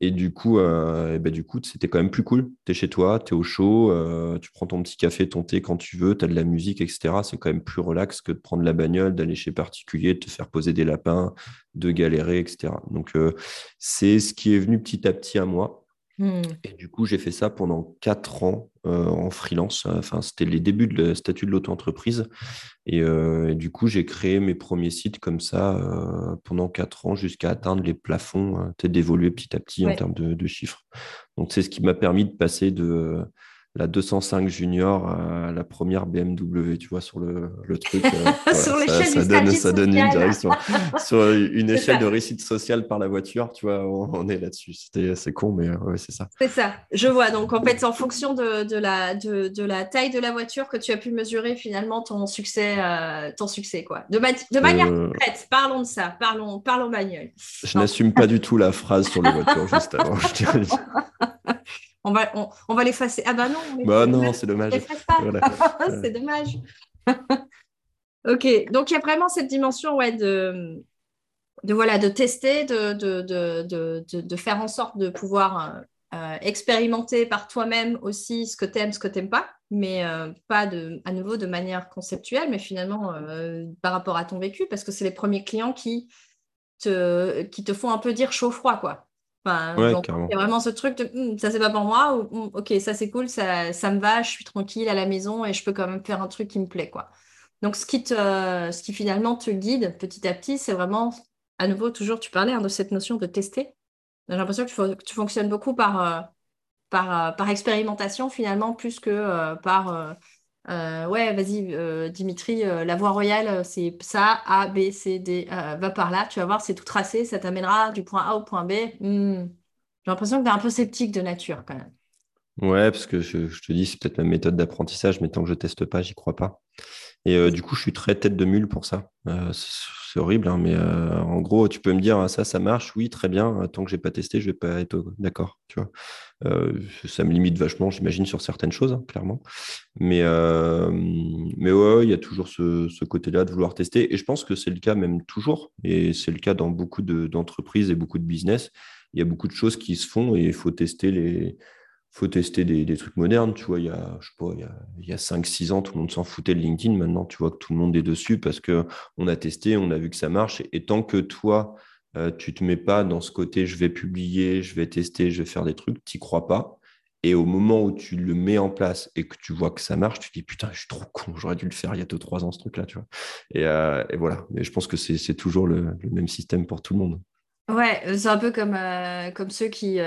et du coup, bah, du coup, c'était quand même plus cool. Tu es chez toi, tu es au chaud, tu prends ton petit café, ton thé quand tu veux, tu as de la musique, etc. C'est quand même plus relax que de prendre la bagnole, d'aller chez particulier, de te faire poser des lapins, de galérer, etc. Donc, c'est ce qui est venu petit à petit à moi. Mmh. Et du coup, j'ai fait ça pendant quatre ans euh, en freelance. Enfin, c'était les débuts de statut de l'auto-entreprise. Euh, et, du coup, j'ai créé mes premiers sites comme ça euh, pendant quatre ans jusqu'à atteindre les plafonds, peut-être d'évoluer petit à petit en termes de, de, chiffres. Donc, c'est ce qui m'a permis de passer de la 205 Junior à la première BMW, tu vois, sur le, truc. Euh, sur l'échelle ça, donne, ça donne une direction. sur une échelle de réussite sociale par la voiture, tu vois, on, est là-dessus. C'est con, mais euh, ouais, c'est ça. C'est ça, je vois. Donc, en fait, en fonction de, la, de, la taille de la voiture que tu as pu mesurer finalement ton succès, euh, ton succès quoi. De, de manière concrète, parlons de ça, parlons, parlons bagnole. Je n'assume pas du tout la phrase sur les voitures, juste avant, je. On va, on, va l'effacer. Ah bah non. Bah non, c'est dommage. c'est dommage. ok, donc il y a vraiment cette dimension ouais, de, de, voilà, de tester, de, de, de faire en sorte de pouvoir euh, expérimenter par toi-même aussi ce que tu aimes, ce que tu n'aimes pas, mais euh, pas de, à nouveau de manière conceptuelle, mais finalement euh, par rapport à ton vécu, parce que c'est les premiers clients qui te, qui te font un peu dire chaud-froid, quoi il y a vraiment ce truc de hum, ça c'est pas pour moi ou hum, ok ça c'est cool ça, ça me va je suis tranquille à la maison et je peux quand même faire un truc qui me plaît quoi. Donc ce qui te ce qui finalement te guide petit à petit c'est vraiment à nouveau toujours tu parlais hein, de cette notion de tester. J'ai l'impression que tu, fonctionnes beaucoup par euh, par, euh, par expérimentation finalement plus que euh, par euh, ouais, vas-y, euh, Dimitri, euh, la voie royale, c'est ça, A, B, C, D, va par là, tu vas voir, c'est tout tracé, ça t'amènera du point A au point B. Hmm. J'ai l'impression que tu es un peu sceptique de nature quand même. Ouais, parce que je, te dis, c'est peut-être ma méthode d'apprentissage, mais tant que je teste pas, j'y crois pas. Et du coup, je suis très tête de mule pour ça. c'est horrible, hein, mais en gros, tu peux me dire, ah, ça, ça marche, oui, très bien. Tant que j'ai pas testé, je vais pas être d'accord, tu vois. Euh, ça me limite vachement, j'imagine, sur certaines choses, hein, clairement. Mais, euh, mais ouais, il y a toujours ce, côté-là de vouloir tester. Et je pense que c'est le cas même toujours. Et c'est le cas dans beaucoup d'entreprises et beaucoup de business. Il y a beaucoup de choses qui se font et il faut tester les faut tester des, trucs modernes. Tu vois, il y a, je sais pas, il y a, 5-6 ans, tout le monde s'en foutait de LinkedIn. Maintenant, tu vois que tout le monde est dessus parce qu'on a testé, on a vu que ça marche. Et tant que toi, euh, tu te mets pas dans ce côté je vais publier, je vais tester, je vais faire des trucs, tu n'y crois pas. Et au moment où tu le mets en place et que tu vois que ça marche, tu te dis putain, je suis trop con, j'aurais dû le faire il y a 2-3 ans ce truc-là, tu vois. Euh, et, voilà. Mais je pense que c'est toujours le, même système pour tout le monde. Ouais, c'est un peu comme, euh, comme ceux qui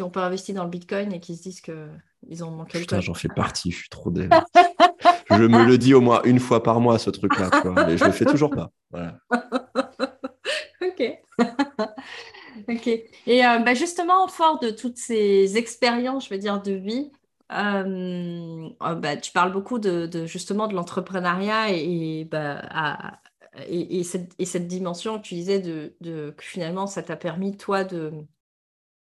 n'ont pas investi dans le Bitcoin et qui se disent qu'ils ont manqué Putain, j'en fais partie, je suis trop dé. je me le dis au moins une fois par mois, ce truc-là. Mais je le fais toujours pas. Voilà. ok. ok. Et bah, justement, fort de toutes ces expériences, je veux dire, de vie, bah, tu parles beaucoup de, justement de l'entrepreneuriat et, bah, et, cette, dimension que tu disais de, que finalement ça t'a permis toi de,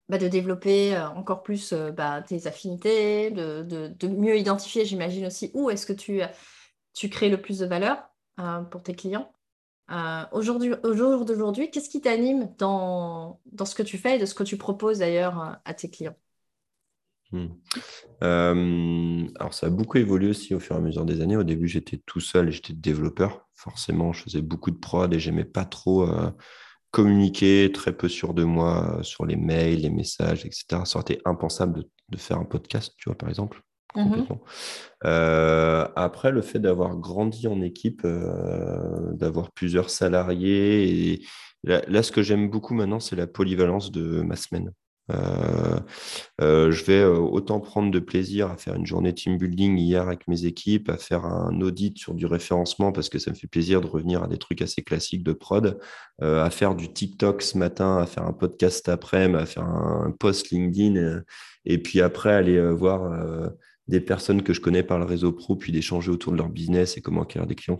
bah, de développer euh, encore plus euh, bah, tes affinités, de, mieux identifier, j'imagine aussi, où est-ce que tu, tu crées le plus de valeur euh, pour tes clients. aujourd'hui, au jour d'aujourd'hui, qu'est-ce qui t'anime dans, dans ce que tu fais et de ce que tu proposes d'ailleurs à tes clients? Hmm. alors, ça a beaucoup évolué aussi au fur et à mesure des années. Au début, j'étais tout seul et j'étais développeur. Forcément, je faisais beaucoup de prod et j'aimais pas trop communiquer, très peu sûr de moi euh, sur les mails, les messages, etc. Ça aurait été impensable de, faire un podcast, tu vois, par exemple. Mmh euh, après, le fait d'avoir grandi en équipe, euh, d'avoir plusieurs salariés, et là, ce que j'aime beaucoup maintenant, c'est la polyvalence de ma semaine. Euh, euh, je vais euh, autant prendre de plaisir à faire une journée team building hier avec mes équipes, à faire un audit sur du référencement parce que ça me fait plaisir de revenir à des trucs assez classiques de prod, à faire du TikTok ce matin, à faire un podcast après, à faire un post LinkedIn et puis après aller voir des personnes que je connais par le réseau pro, puis d'échanger autour de leur business et comment acquérir des clients.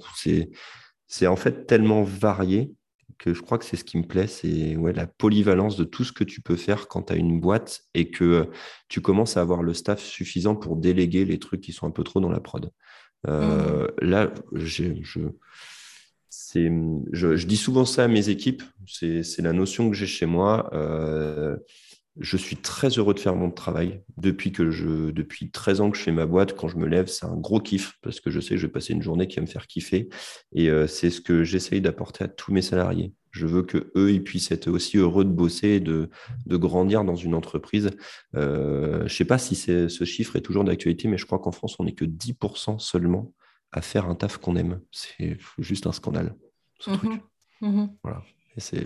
C'est en fait tellement varié que je crois que c'est ce qui me plaît, c'est ouais, la polyvalence de tout ce que tu peux faire quand tu as une boîte et que tu commences à avoir le staff suffisant pour déléguer les trucs qui sont un peu trop dans la prod. Euh, mmh. Là, je, je, dis souvent ça à mes équipes, c'est la notion que j'ai chez moi. Euh, je suis très heureux de faire mon travail. Depuis que je, depuis 13 ans que je fais ma boîte, quand je me lève, c'est un gros kiff parce que je sais que je vais passer une journée qui va me faire kiffer. Et euh, c'est ce que j'essaye d'apporter à tous mes salariés. Je veux que eux, ils puissent être aussi heureux de bosser, de, de grandir dans une entreprise. Euh, je ne sais pas si ce chiffre est toujours d'actualité, mais je crois qu'en France, on n'est que 10% seulement à faire un taf qu'on aime. C'est juste un scandale, ce mmh truc. Mmh voilà.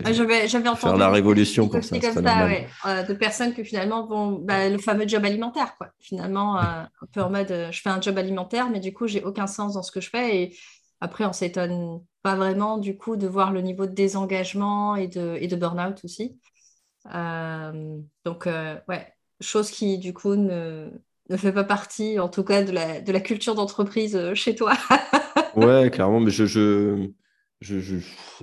Ah, j'avais, entendu faire la révolution pour ça. Comme ça euh, de personnes que finalement vont bah, le fameux job alimentaire, quoi. Finalement, euh, un peu en mode, euh, je fais un job alimentaire, mais du coup, j'ai aucun sens dans ce que je fais. Et après, on s'étonne pas vraiment du coup de voir le niveau de désengagement et de, et de burn-out aussi. donc, ouais, chose qui du coup ne, ne fait pas partie, en tout cas, de la, de la culture d'entreprise chez toi. ouais, clairement, mais je... je je, je,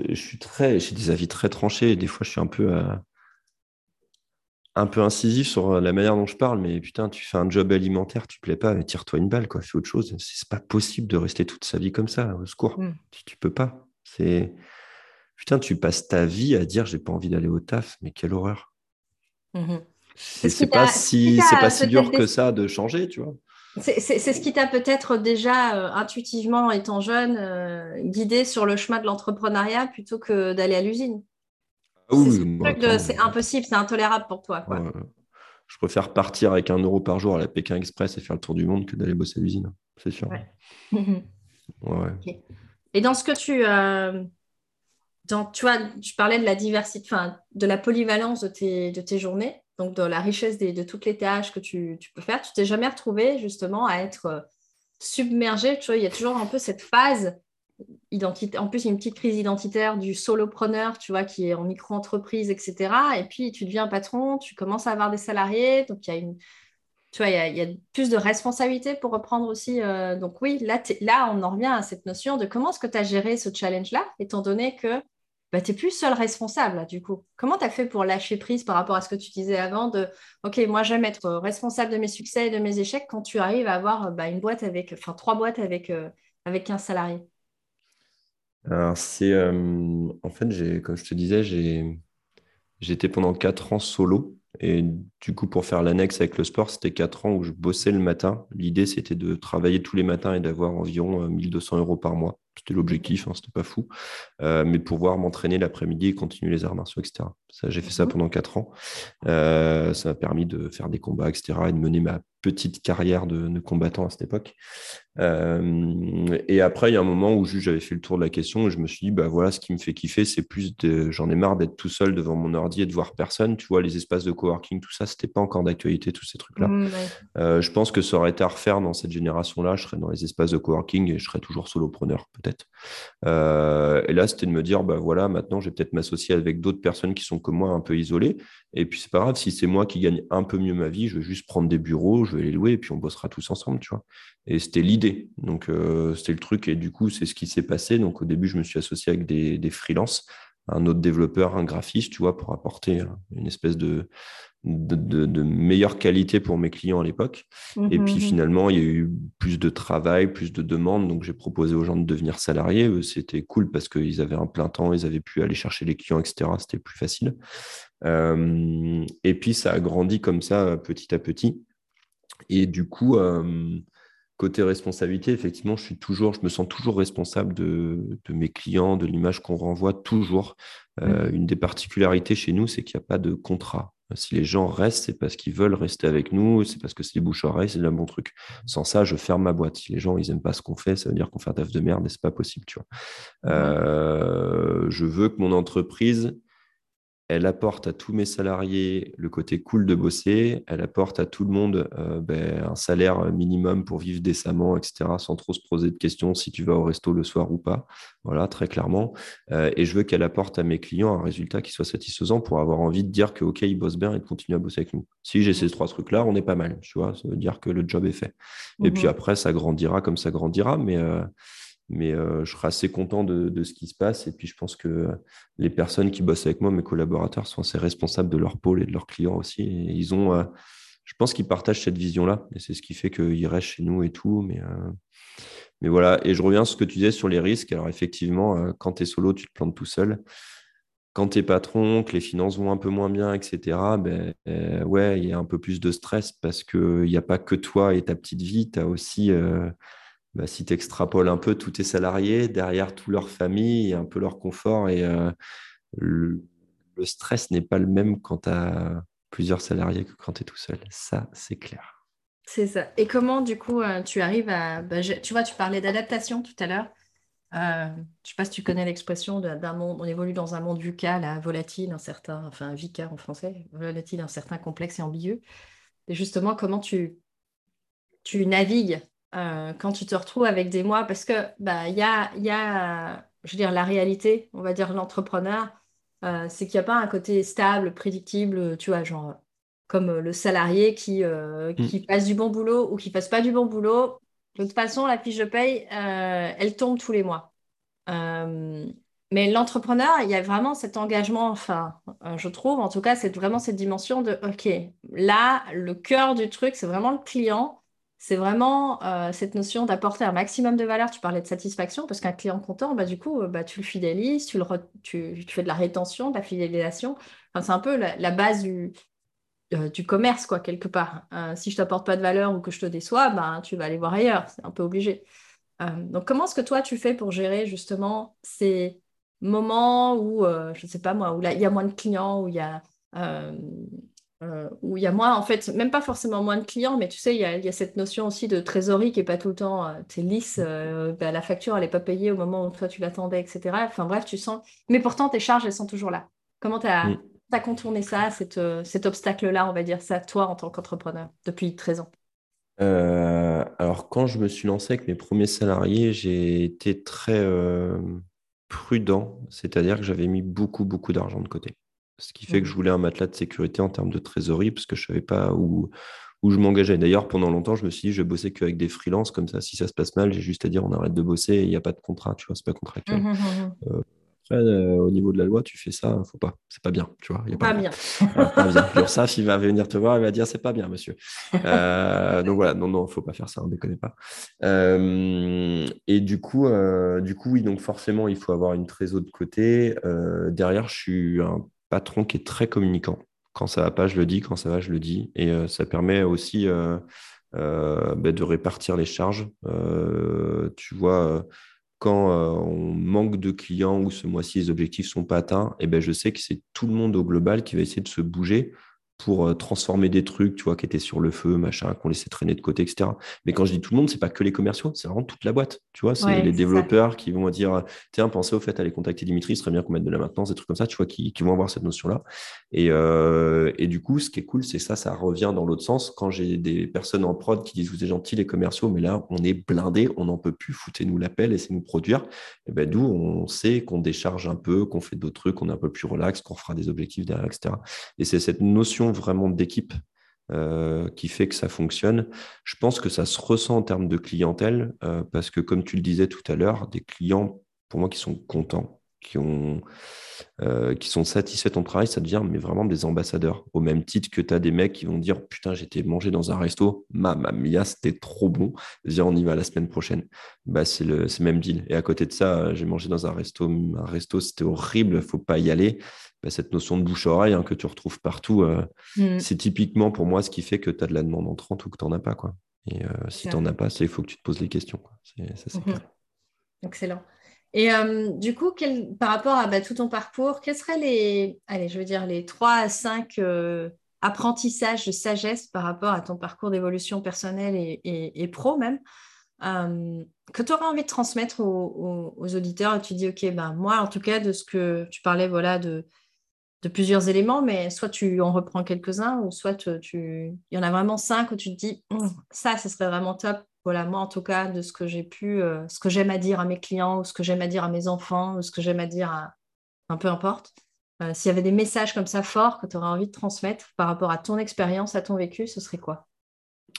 je, suis très, j'ai des avis très tranchés. Et des fois, je suis un peu, euh, un peu incisif sur la manière dont je parle. Mais putain, tu fais un job alimentaire, tu plais pas, tire-toi une balle, quoi. Fais autre chose. C'est pas possible de rester toute sa vie comme ça. Au secours, mm. tu, tu, peux pas. C'est putain, tu passes ta vie à dire j'ai pas envie d'aller au taf. Mais quelle horreur. Mm-hmm. C'est pas si, c'est pas si dur que ça de changer, tu vois. C'est ce qui t'a peut-être déjà euh, intuitivement, étant jeune, euh, guidé sur le chemin de l'entrepreneuriat plutôt que d'aller à l'usine. Ah c'est impossible, c'est intolérable pour toi. je préfère partir avec un euro par jour à la Pékin Express et faire le tour du monde que d'aller bosser à l'usine, c'est sûr. Et dans ce que tu, euh, dans, tu vois, parlais de la diversité, de la polyvalence de tes, de tes journées donc de la richesse de toutes les tâches que tu, peux faire, tu t'es jamais retrouvé justement à être euh, submergé. Tu vois, il y a toujours un peu cette phase identité. En plus, une petite crise identitaire du solopreneur, tu vois, qui est en micro-entreprise, etc. Et puis, tu deviens patron, tu commences à avoir des salariés. Donc, il y a. Tu vois, il y a, plus de responsabilité pour reprendre aussi. Euh, donc oui, là, là, on en revient à cette notion de comment est-ce que tu as géré ce challenge-là, étant donné que bah, tu n'es plus seul responsable, du coup. Comment tu as fait pour lâcher prise par rapport à ce que tu disais avant de, OK, moi, j'aime être responsable de mes succès et de mes échecs quand tu arrives à avoir bah, une boîte avec, enfin, trois boîtes avec, euh, avec 15 salariés Alors, c'est, euh, en fait, comme je te disais, j'étais pendant quatre ans solo. Et du coup, pour faire l'annexe avec le sport, c'était quatre ans où je bossais le matin. L'idée, c'était de travailler tous les matins et d'avoir environ 1200 euh, euros par mois. C'était l'objectif, hein, c'était pas fou. Euh, mais pouvoir m'entraîner l'après-midi et continuer les arts martiaux, etc. Ça, j'ai fait ça mmh. pendant quatre ans. Euh, ça m'a permis de faire des combats, etc. et de mener ma petite carrière de, combattant à cette époque. Euh, et après, il y a un moment où j'avais fait le tour de la question et je me suis dit, bah voilà, ce qui me fait kiffer, c'est plus de. J'en ai marre d'être tout seul devant mon ordi et de voir personne. Tu vois, les espaces de coworking, tout ça, c'était pas encore d'actualité, tous ces trucs-là. Mmh, euh, je pense que ça aurait été à refaire dans cette génération-là. Je serais dans les espaces de coworking et je serais toujours solopreneur, peut-être. Euh, et là, c'était de me dire, bah voilà, maintenant, je vais peut-être m'associer avec d'autres personnes qui sont moi un peu isolés. Et puis c'est pas grave, si c'est moi qui gagne un peu mieux ma vie, je vais juste prendre des bureaux, je vais les louer et puis on bossera tous ensemble, tu vois. Et c'était l'idée. Donc euh, c'était le truc et du coup c'est ce qui s'est passé. Donc au début je me suis associé avec des, des freelances, un autre développeur, un graphiste, tu vois, pour apporter une espèce de, de, meilleure qualité pour mes clients à l'époque. et puis mhm. finalement, il y a eu plus de travail, plus de demandes. Donc j'ai proposé aux gens de devenir salariés. C'était cool parce qu'ils avaient un plein temps, ils avaient pu aller chercher les clients, etc. C'était plus facile. Euh, et puis ça a grandi comme ça petit à petit. Et du coup, euh, côté responsabilité, effectivement, je suis toujours, je me sens toujours responsable de, mes clients, de l'image qu'on renvoie toujours. Euh, une des particularités chez nous, c'est qu'il n'y a pas de contrat. Si les gens restent, c'est parce qu'ils veulent rester avec nous, c'est parce que c'est les bouche oreilles, c'est un bon truc. Sans ça, je ferme ma boîte. Si les gens ils aiment pas ce qu'on fait, ça veut dire qu'on fait un taf de merde et c'est pas possible, tu vois. Euh, je veux que mon entreprise elle apporte à tous mes salariés le côté cool de bosser, elle apporte à tout le monde euh, ben, un salaire minimum pour vivre décemment, etc., sans trop se poser de questions si tu vas au resto le soir ou pas. Voilà, très clairement. Euh, et je veux qu'elle apporte à mes clients un résultat qui soit satisfaisant pour avoir envie de dire que, OK, ils bossent bien et de continuer à bosser avec nous. Si j'ai ces trois trucs-là, on est pas mal, tu vois, ça veut dire que le job est fait. Et puis mhm. après, ça grandira comme ça grandira, mais. Euh, mais euh, je serai assez content de, ce qui se passe. Et puis, je pense que les personnes qui bossent avec moi, mes collaborateurs, sont assez responsables de leur pôle et de leurs clients aussi. Ils ont, euh, je pense qu'ils partagent cette vision-là. Et c'est ce qui fait qu'ils restent chez nous et tout. Mais, euh, mais voilà. Et je reviens sur ce que tu disais sur les risques. Alors, effectivement, quand tu es solo, tu te plantes tout seul. Quand tu es patron, que les finances vont un peu moins bien, etc., ben, ouais, il y a un peu plus de stress parce qu'il n'y a pas que toi et ta petite vie. Tu as aussi bah, si tu extrapoles un peu tous tes salariés, derrière toute leur famille un peu leur confort, et euh, le, stress n'est pas le même quand tu as plusieurs salariés que quand tu es tout seul. Ça, c'est clair. C'est ça. Et comment, du coup, euh, tu arrives à... Bah, tu vois, tu parlais d'adaptation tout à l'heure. Euh, je ne sais pas si tu connais l'expression d'un monde, on évolue dans un monde VUCA, volatile, incertain, enfin VICA en français, volatile, incertain, complexe et ambigu. Et justement, comment tu, tu navigues euh, quand tu te retrouves avec des mois, parce que bah il y a, y a, je veux dire, la réalité, on va dire l'entrepreneur, euh, c'est qu'il n'y a pas un côté stable, prédictible, tu vois, genre comme le salarié qui, euh, qui mm. fasse du bon boulot ou qui fasse pas du bon boulot. De toute façon, la fiche de paye, elle tombe tous les mois. mais l'entrepreneur, il y a vraiment cet engagement, enfin, je trouve, en tout cas, c'est vraiment cette dimension de, OK, là, le cœur du truc, c'est vraiment le client c'est vraiment euh, cette notion d'apporter un maximum de valeur. Tu parlais de satisfaction parce qu'un client content, bah, du coup, euh, bah, tu le fidélises, tu, fais de la rétention, de la fidélisation. c'est un peu la, base du, euh, du commerce, quoi, quelque part. si je t'apporte pas de valeur ou que je te déçois, bah, tu vas aller voir ailleurs. C'est un peu obligé. donc, comment est-ce que toi, tu fais pour gérer justement ces moments où, je ne sais pas moi, où il y a moins de clients, où il y a euh, où il y a moins, en fait, même pas forcément moins de clients, mais tu sais, il y a, cette notion aussi de trésorerie qui n'est pas tout le temps, euh, tu es lisse, euh, bah, la facture, elle n'est pas payée au moment où toi tu l'attendais, etc. Enfin bref, tu sens. Mais pourtant, tes charges, elles sont toujours là. Comment tu as, mm. contourné ça, cet obstacle-là, on va dire ça, toi, en tant qu'entrepreneur, depuis 13 ans? Alors, quand je me suis lancé avec mes premiers salariés, j'ai été très prudent, c'est-à-dire que j'avais mis beaucoup, beaucoup d'argent de côté. Ce qui fait que je mmh. voulais un matelas de sécurité en termes de trésorerie, parce que je ne savais pas où, où je m'engageais. D'ailleurs, pendant longtemps, je me suis dit, je vais bosser qu'avec des freelances, comme ça, si ça se passe mal, j'ai juste à dire, on arrête de bosser, il n'y a pas de contrat, tu vois, c'est pas contractuel. Mmh, mmh, euh, après, euh, au niveau de la loi, tu fais ça, faut pas, c'est pas bien, tu vois. Y a pas, bien. pas bien. L'URSSAF, il va venir te voir, il va dire, c'est pas bien, monsieur. Euh, donc voilà, non, non, faut pas faire ça, on ne déconne pas. et du coup, du coup, oui, donc forcément, il faut avoir une trésorerie de côté. derrière, je suis un patron qui est très communicant. Quand ça va pas, je le dis. Quand ça va, je le dis. Et euh, ça permet aussi euh, euh, ben, de répartir les charges. tu vois, quand on manque de clients ou ce mois-ci les objectifs sont pas atteints, et eh ben, je sais que c'est tout le monde au global qui va essayer de se bouger pour euh, transformer des trucs, tu vois, qui étaient sur le feu, machin, qu'on laissait traîner de côté, etc. Mais quand je dis tout le monde, c'est pas que les commerciaux, c'est vraiment toute la boîte. Tu vois, c'est les développeurs qui vont dire, tiens, pensez au fait à aller contacter Dimitri, ce serait bien qu'on mette de la maintenance, des trucs comme ça, tu vois, qui, qui vont avoir cette notion-là. Et, euh, et, du coup, ce qui est cool, c'est ça, ça revient dans l'autre sens. Quand j'ai des personnes en prod qui disent, vous êtes gentils, les commerciaux, mais là, on est blindés, on n'en peut plus, foutez-nous l'appel, laissez-nous produire. Et ben, d'où on sait qu'on décharge un peu, qu'on fait d'autres trucs, qu'on est un peu plus relax, qu'on fera des objectifs derrière, etc. Et c'est cette notion vraiment d'équipe euh, qui fait que ça fonctionne. Je pense que ça se ressent en termes de clientèle, euh, parce que comme tu le disais tout à l'heure, des clients, pour moi, qui sont contents, qui, ont, euh, qui sont satisfaits de ton travail, ça devient mais vraiment des ambassadeurs. Au même titre que tu as des mecs qui vont dire Putain, j'étais mangé dans un resto, mamma mia, c'était trop bon, viens, on y va la semaine prochaine. Bah, c'est le même deal. Et à côté de ça, j'ai mangé dans un resto, un resto, c'était horrible, faut pas y aller. Bah, cette notion de bouche-oreille hein, que tu retrouves partout, euh, mm. c'est typiquement pour moi ce qui fait que tu as de la demande entrante ou que tu n'en as pas. Quoi. Et euh, si tu n'en as pas, il faut que tu te poses les questions. Mhm. Excellent. Et euh, du coup, par rapport à bah, tout ton parcours, quels seraient les, allez, je veux dire, les 3 à 5 apprentissages de sagesse par rapport à ton parcours d'évolution personnelle et, pro même que tu aurais envie de transmettre aux, auditeurs et tu dis, OK, ben, moi, en tout cas, de ce que tu parlais, voilà, de, de plusieurs éléments, mais soit tu en reprends quelques-uns, ou soit tu, il y en a vraiment cinq où tu te dis, hum, ça, ce serait vraiment top. Voilà, moi, en tout cas, de ce que j'ai pu, euh, ce que j'aime à dire à mes clients, ou ce que j'aime à dire à mes enfants, ou ce que j'aime à dire à, un peu importe. Euh, s'il y avait des messages comme ça forts que tu aurais envie de transmettre par rapport à ton expérience, à ton vécu, ce serait quoi?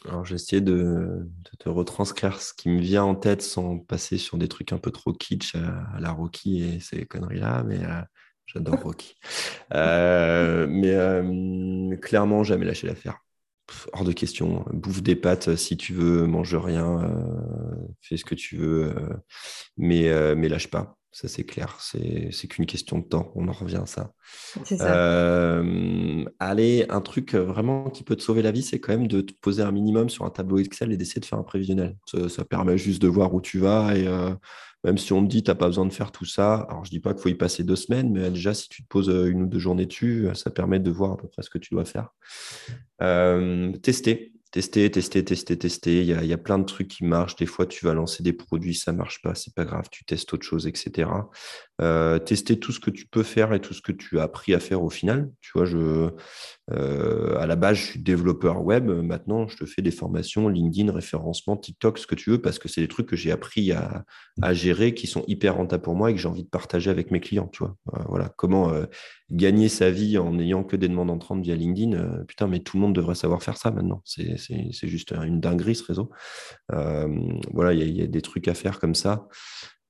Alors, j'ai essayé de, te retranscrire ce qui me vient en tête sans passer sur des trucs un peu trop kitsch à, la Rocky et ces conneries-là, mais euh, J'adore Rocky. Euh, mais euh, clairement, jamais lâcher l'affaire. Hors de question. Bouffe des pâtes si tu veux, mange rien, euh, fais ce que tu veux, mais, mais lâche pas. Ça, c'est clair. C'est qu'une question de temps. On en revient à ça. ça. allez, un truc vraiment qui peut te sauver la vie, c'est quand même de te poser un minimum sur un tableau Excel et d'essayer de faire un prévisionnel. Ça, ça, permet juste de voir où tu vas et même si on te dit tu n'as pas besoin de faire tout ça, alors je ne dis pas qu'il faut y passer deux semaines, mais déjà si tu te poses euh, une ou deux journées dessus, ça permet de voir à peu près ce que tu dois faire. Euh, tester, tester, tester, tester, tester. Il y, a, plein de trucs qui marchent. Des fois, tu vas lancer des produits, ça ne marche pas, c'est pas grave, tu testes autre chose, etc. Euh, tester tout ce que tu peux faire et tout ce que tu as appris à faire au final. Tu vois, euh, à la base, je suis développeur web. Maintenant, je te fais des formations LinkedIn, référencement, TikTok, ce que tu veux, parce que c'est des trucs que j'ai appris à, gérer, qui sont hyper rentables pour moi et que j'ai envie de partager avec mes clients. Euh, voilà, comment gagner sa vie en n'ayant que des demandes entrantes via LinkedIn. putain, mais tout le monde devrait savoir faire ça maintenant. C'est juste une dinguerie ce réseau. voilà, il y, a des trucs à faire comme ça.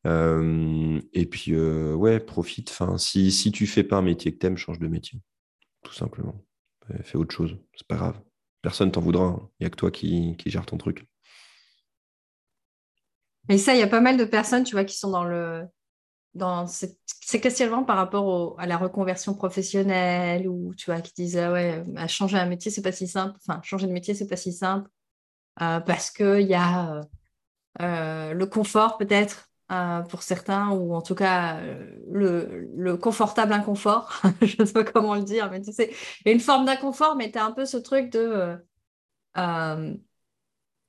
Euh, et puis, euh, ouais, profite. Enfin, si, si tu fais pas un métier que t'aimes, change de métier. Tout simplement. Fais autre chose. C'est pas grave. Personne t'en voudra. Hein. Il n'y a que toi qui, qui gère ton truc. Et ça, il y a pas mal de personnes, tu vois, qui sont dans le dans ces, questionnements par rapport à la reconversion professionnelle ou tu vois qui disent ah ouais changer un métier c'est pas si simple enfin changer de métier c'est pas si simple euh, parce que il y a le confort peut-être euh, pour certains, ou en tout cas euh, le, confortable inconfort, je ne sais pas comment le dire, mais tu sais, une forme d'inconfort, mais tu as un peu ce truc de, euh,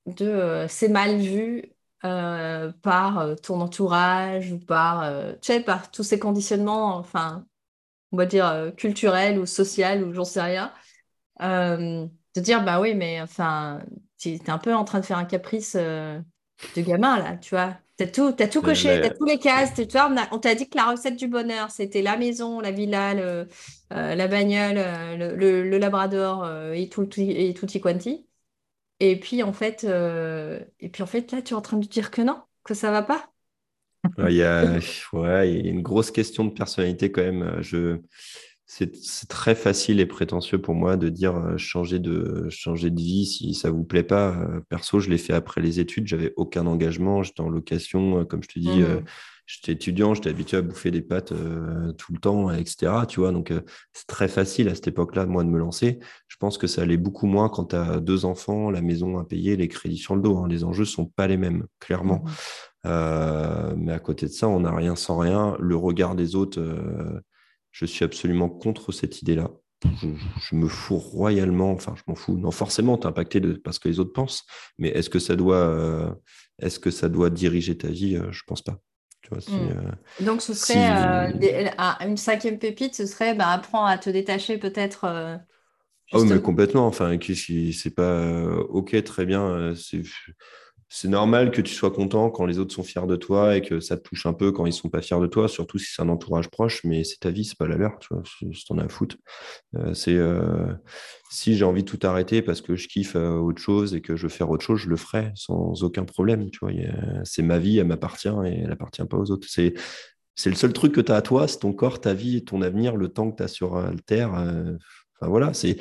de c'est mal vu par ton entourage ou par, tu sais, par tous ces conditionnements, enfin, on va dire culturels ou social ou j'en sais rien. de dire, bah oui, mais enfin, tu es un peu en train de faire un caprice de gamin, là, tu vois. T'as tout, as tout coché, t'as tous les cases. Tu vois, on t'a dit que la recette du bonheur, c'était la maison, la villa, le, euh, la bagnole, euh, le, labrador euh, et, tout, et tutti quanti. Et puis, en fait, et puis, en fait, là, tu es en train de dire que non, que ça va pas. Il y, a, ouais, il y a une grosse question de personnalité quand même. Je, c'est très facile et prétentieux pour moi de dire euh, changer, de, changer de vie si ça vous plaît pas. Euh, perso, je l'ai fait après les études, j'avais aucun engagement, j'étais en location, euh, comme je te dis, mmh. j'étais étudiant, j'étais habitué à bouffer des pâtes tout le temps, etc. Tu vois, donc c'est très facile à cette époque-là, moi, de me lancer. Je pense que ça allait beaucoup moins quand tu as deux enfants, la maison à payer, les crédits sur le dos. Hein. Les enjeux sont pas les mêmes, clairement. Mmh. mais à côté de ça, on n'a rien sans rien. Le regard des autres je suis absolument contre cette idée-là. je, me fous royalement, enfin, je m'en fous. Non, forcément, tu es impacté de, parce que les autres pensent, mais est-ce que ça doit, euh, est-ce que ça doit diriger ta vie? Je pense pas. Tu vois, hmm. Donc, ce serait une cinquième pépite, ce serait bah, apprends à te détacher peut-être. oh, mais complètement. Enfin, c'est pas OK, très bien. C'est normal que tu sois content quand les autres sont fiers de toi et que ça te touche un peu quand ils sont pas fiers de toi, surtout si c'est un entourage proche, mais c'est ta vie, c'est pas la leur, tu vois, t'en as à foutre. Euh, c'est euh, si j'ai envie de tout arrêter parce que je kiffe euh, autre chose et que je veux faire autre chose, je le ferai sans aucun problème, tu vois. C'est ma vie, elle m'appartient et elle appartient pas aux autres. C'est c'est le seul truc que tu as à toi, c'est ton corps, ta vie, ton avenir, le temps que tu as sur Terre. Enfin voilà, c'est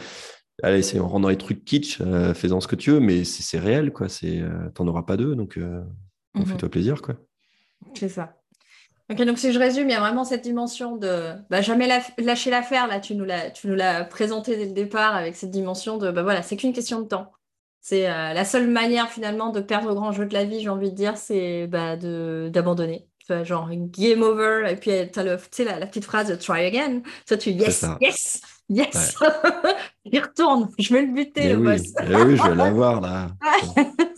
allez, c'est en rendant les trucs kitsch, euh, faisant ce que tu veux, mais c'est réel, quoi. C'est, euh, t'en auras pas deux, donc euh, mhm. fais-toi plaisir, quoi. C'est ça. Ok, donc si je résume, il y a vraiment cette dimension de bah, jamais lâcher l'affaire. Là, tu nous l'as, tu nous l'as présenté dès le départ avec cette dimension de bah voilà, c'est qu'une question de temps. C'est la seule manière finalement de perdre au grand jeu de la vie, j'ai envie de dire, c'est bah, de d'abandonner. Genre game over, et puis tu as la, la, petite phrase try again. Toi, tu yes, yes, Yes Il retourne, je vais le buter, le oui. Eh oui, je vais l'avoir là.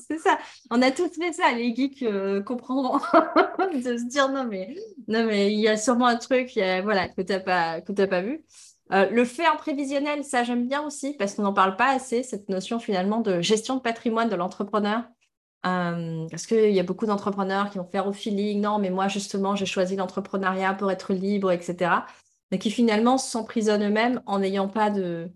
c'est ça. On a tous fait ça, les geeks euh, comprendront. de se dire non, mais non, mais il y a sûrement un truc voilà, que tu n'as pas, pas vu. Euh, le fait en prévisionnel, ça j'aime bien aussi parce qu'on n'en parle pas assez, cette notion finalement de gestion de patrimoine de l'entrepreneur. Euh, parce qu'il y a beaucoup d'entrepreneurs qui vont faire au feeling, non, mais moi justement, j'ai choisi l'entrepreneuriat pour être libre, etc mais qui finalement s'emprisonnent eux-mêmes en n'ayant pas de,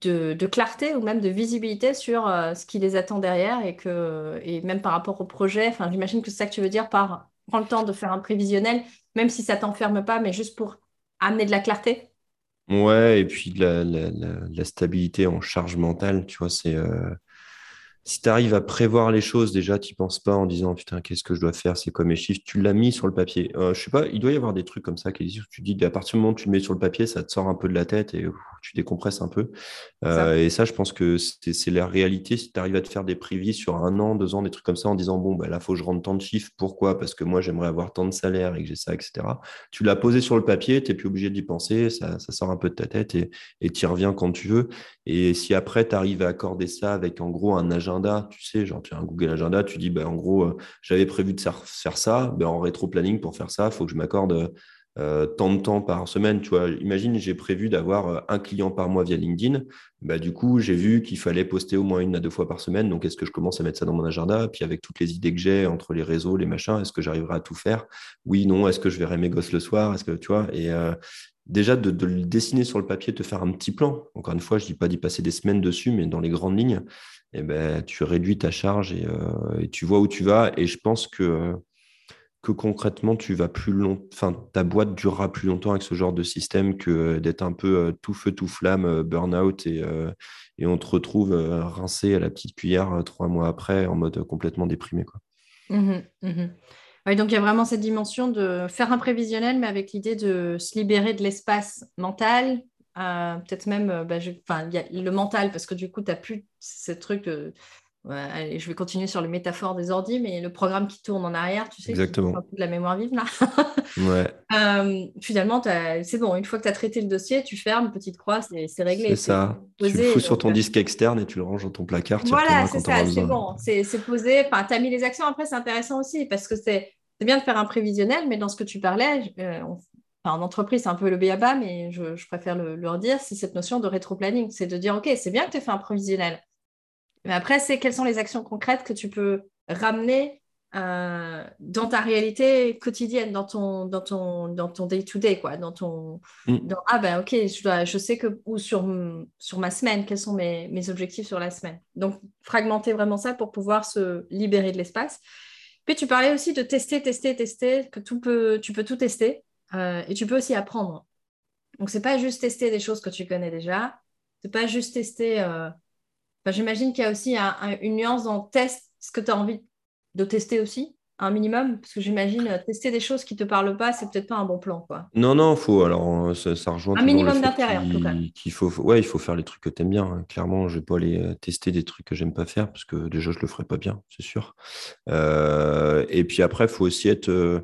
de, clarté ou même de visibilité sur euh, ce qui les attend derrière et, que, et même par rapport au projet. Enfin, j'imagine que c'est ça que tu veux dire par prendre le temps de faire un prévisionnel, même si ça t'enferme pas, mais juste pour amener de la clarté. Ouais, et puis la, la, stabilité en charge mentale, tu vois, c'est. Euh, si tu arrives à prévoir les choses, déjà, tu n'y penses pas en disant putain, qu'est-ce que je dois faire, c'est quoi mes chiffres, tu l'as mis sur le papier. Euh, je sais pas, il doit y avoir des trucs comme ça qui disent, tu dis à partir du moment où tu le mets sur le papier, ça te sort un peu de la tête et tu décompresses un peu. Euh, et ça, je pense que c'est la réalité. Si tu arrives à te faire des prévis sur un an, deux ans, des trucs comme ça en disant bon, bah, là, il faut que je rentre tant de chiffres. Pourquoi? Parce que moi, j'aimerais avoir tant de salaire et que j'ai ça, etc. Tu l'as posé sur le papier, tu n'es plus obligé d'y penser, ça, ça, sort un peu de ta tête et tu y reviens quand tu veux. Et si après, tu arrives à accorder ça avec en gros un agenda, tu sais, genre tu as un Google Agenda, tu dis, bah, en gros, euh, j'avais prévu de faire, ça, ben, en rétro-planning pour faire ça, il faut que je m'accorde euh, tant de temps par semaine. Tu vois, imagine, j'ai prévu d'avoir euh, un client par mois via LinkedIn. Bah, du coup, j'ai vu qu'il fallait poster au moins une à deux fois par semaine. Donc, est-ce que je commence à mettre ça dans mon agenda? Puis, avec toutes les idées que j'ai entre les réseaux, les machins, est-ce que j'arriverai à tout faire? Oui, non. Est-ce que je verrai mes gosses le soir? Est-ce que tu vois? Et déjà, de, de, le dessiner sur le papier, te faire un petit plan. Encore une fois, je dis pas d'y passer des semaines dessus, mais dans les grandes lignes, eh ben, tu réduis ta charge euh, et, tu vois où tu vas. Et je pense que, que concrètement, tu vas plus long... enfin, ta boîte durera plus longtemps avec ce genre de système que d'être un peu euh, tout feu, tout flamme, euh, burn-out et, et on te retrouve rincé à la petite cuillère trois mois après en mode complètement déprimé. Quoi. Mmh mmh donc il y a vraiment cette dimension de faire un prévisionnel, mais avec l'idée de se libérer de l'espace mental, peut-être même euh, bah, le mental, parce que du coup, tu n'as plus ce truc de. je vais continuer sur les métaphores des ordi, mais le programme qui tourne en arrière, tu sais, Exactement. de la mémoire vive là. ouais. Euh, finalement, c'est bon, une fois que tu as traité le dossier, tu fermes, petite croix, c'est réglé. C'est ça. tu le fous sur ton euh, disque externe et tu le ranges dans ton placard. Voilà, c'est ça, c'est bon, c'est posé. Enfin, tu as mis les actions, après, c'est intéressant aussi parce que c'est bien de faire un prévisionnel, mais dans ce que tu parlais, on, en entreprise, c'est un peu le béaba, mais je, préfère le, le, redire, c'est cette notion de rétro-planning. C'est de dire, OK, c'est bien que tu aies fait un prévisionnel. Mais après, c'est quelles sont les actions concrètes que tu peux ramener euh, dans ta réalité quotidienne, dans ton dans ton dans ton day to day quoi, dans ton mm. ah ben ok je dois je sais que ou sur sur ma semaine quels sont mes, mes objectifs sur la semaine. Donc fragmenter vraiment ça pour pouvoir se libérer de l'espace. Puis tu parlais aussi de tester tester tester que tout peut tu peux tout tester. Euh, et tu peux aussi apprendre. Donc, c'est pas juste tester des choses que tu connais déjà. C'est pas juste tester. Euh, j'imagine qu'il y a aussi une nuance dans test ce que tu as envie de tester aussi, un minimum, parce que j'imagine euh, tester des choses qui te parlent pas, c'est peut-être pas un bon plan, quoi. Non, non, faut. Alors, ça, rejoint un minimum d'intérêt en tout cas. Qu'il faut, ouais, il faut faire les trucs que tu aimes bien. Hein. Clairement, je vais pas aller tester des trucs que j'aime pas faire parce que déjà je le ferai pas bien, c'est sûr. et puis après, il faut aussi être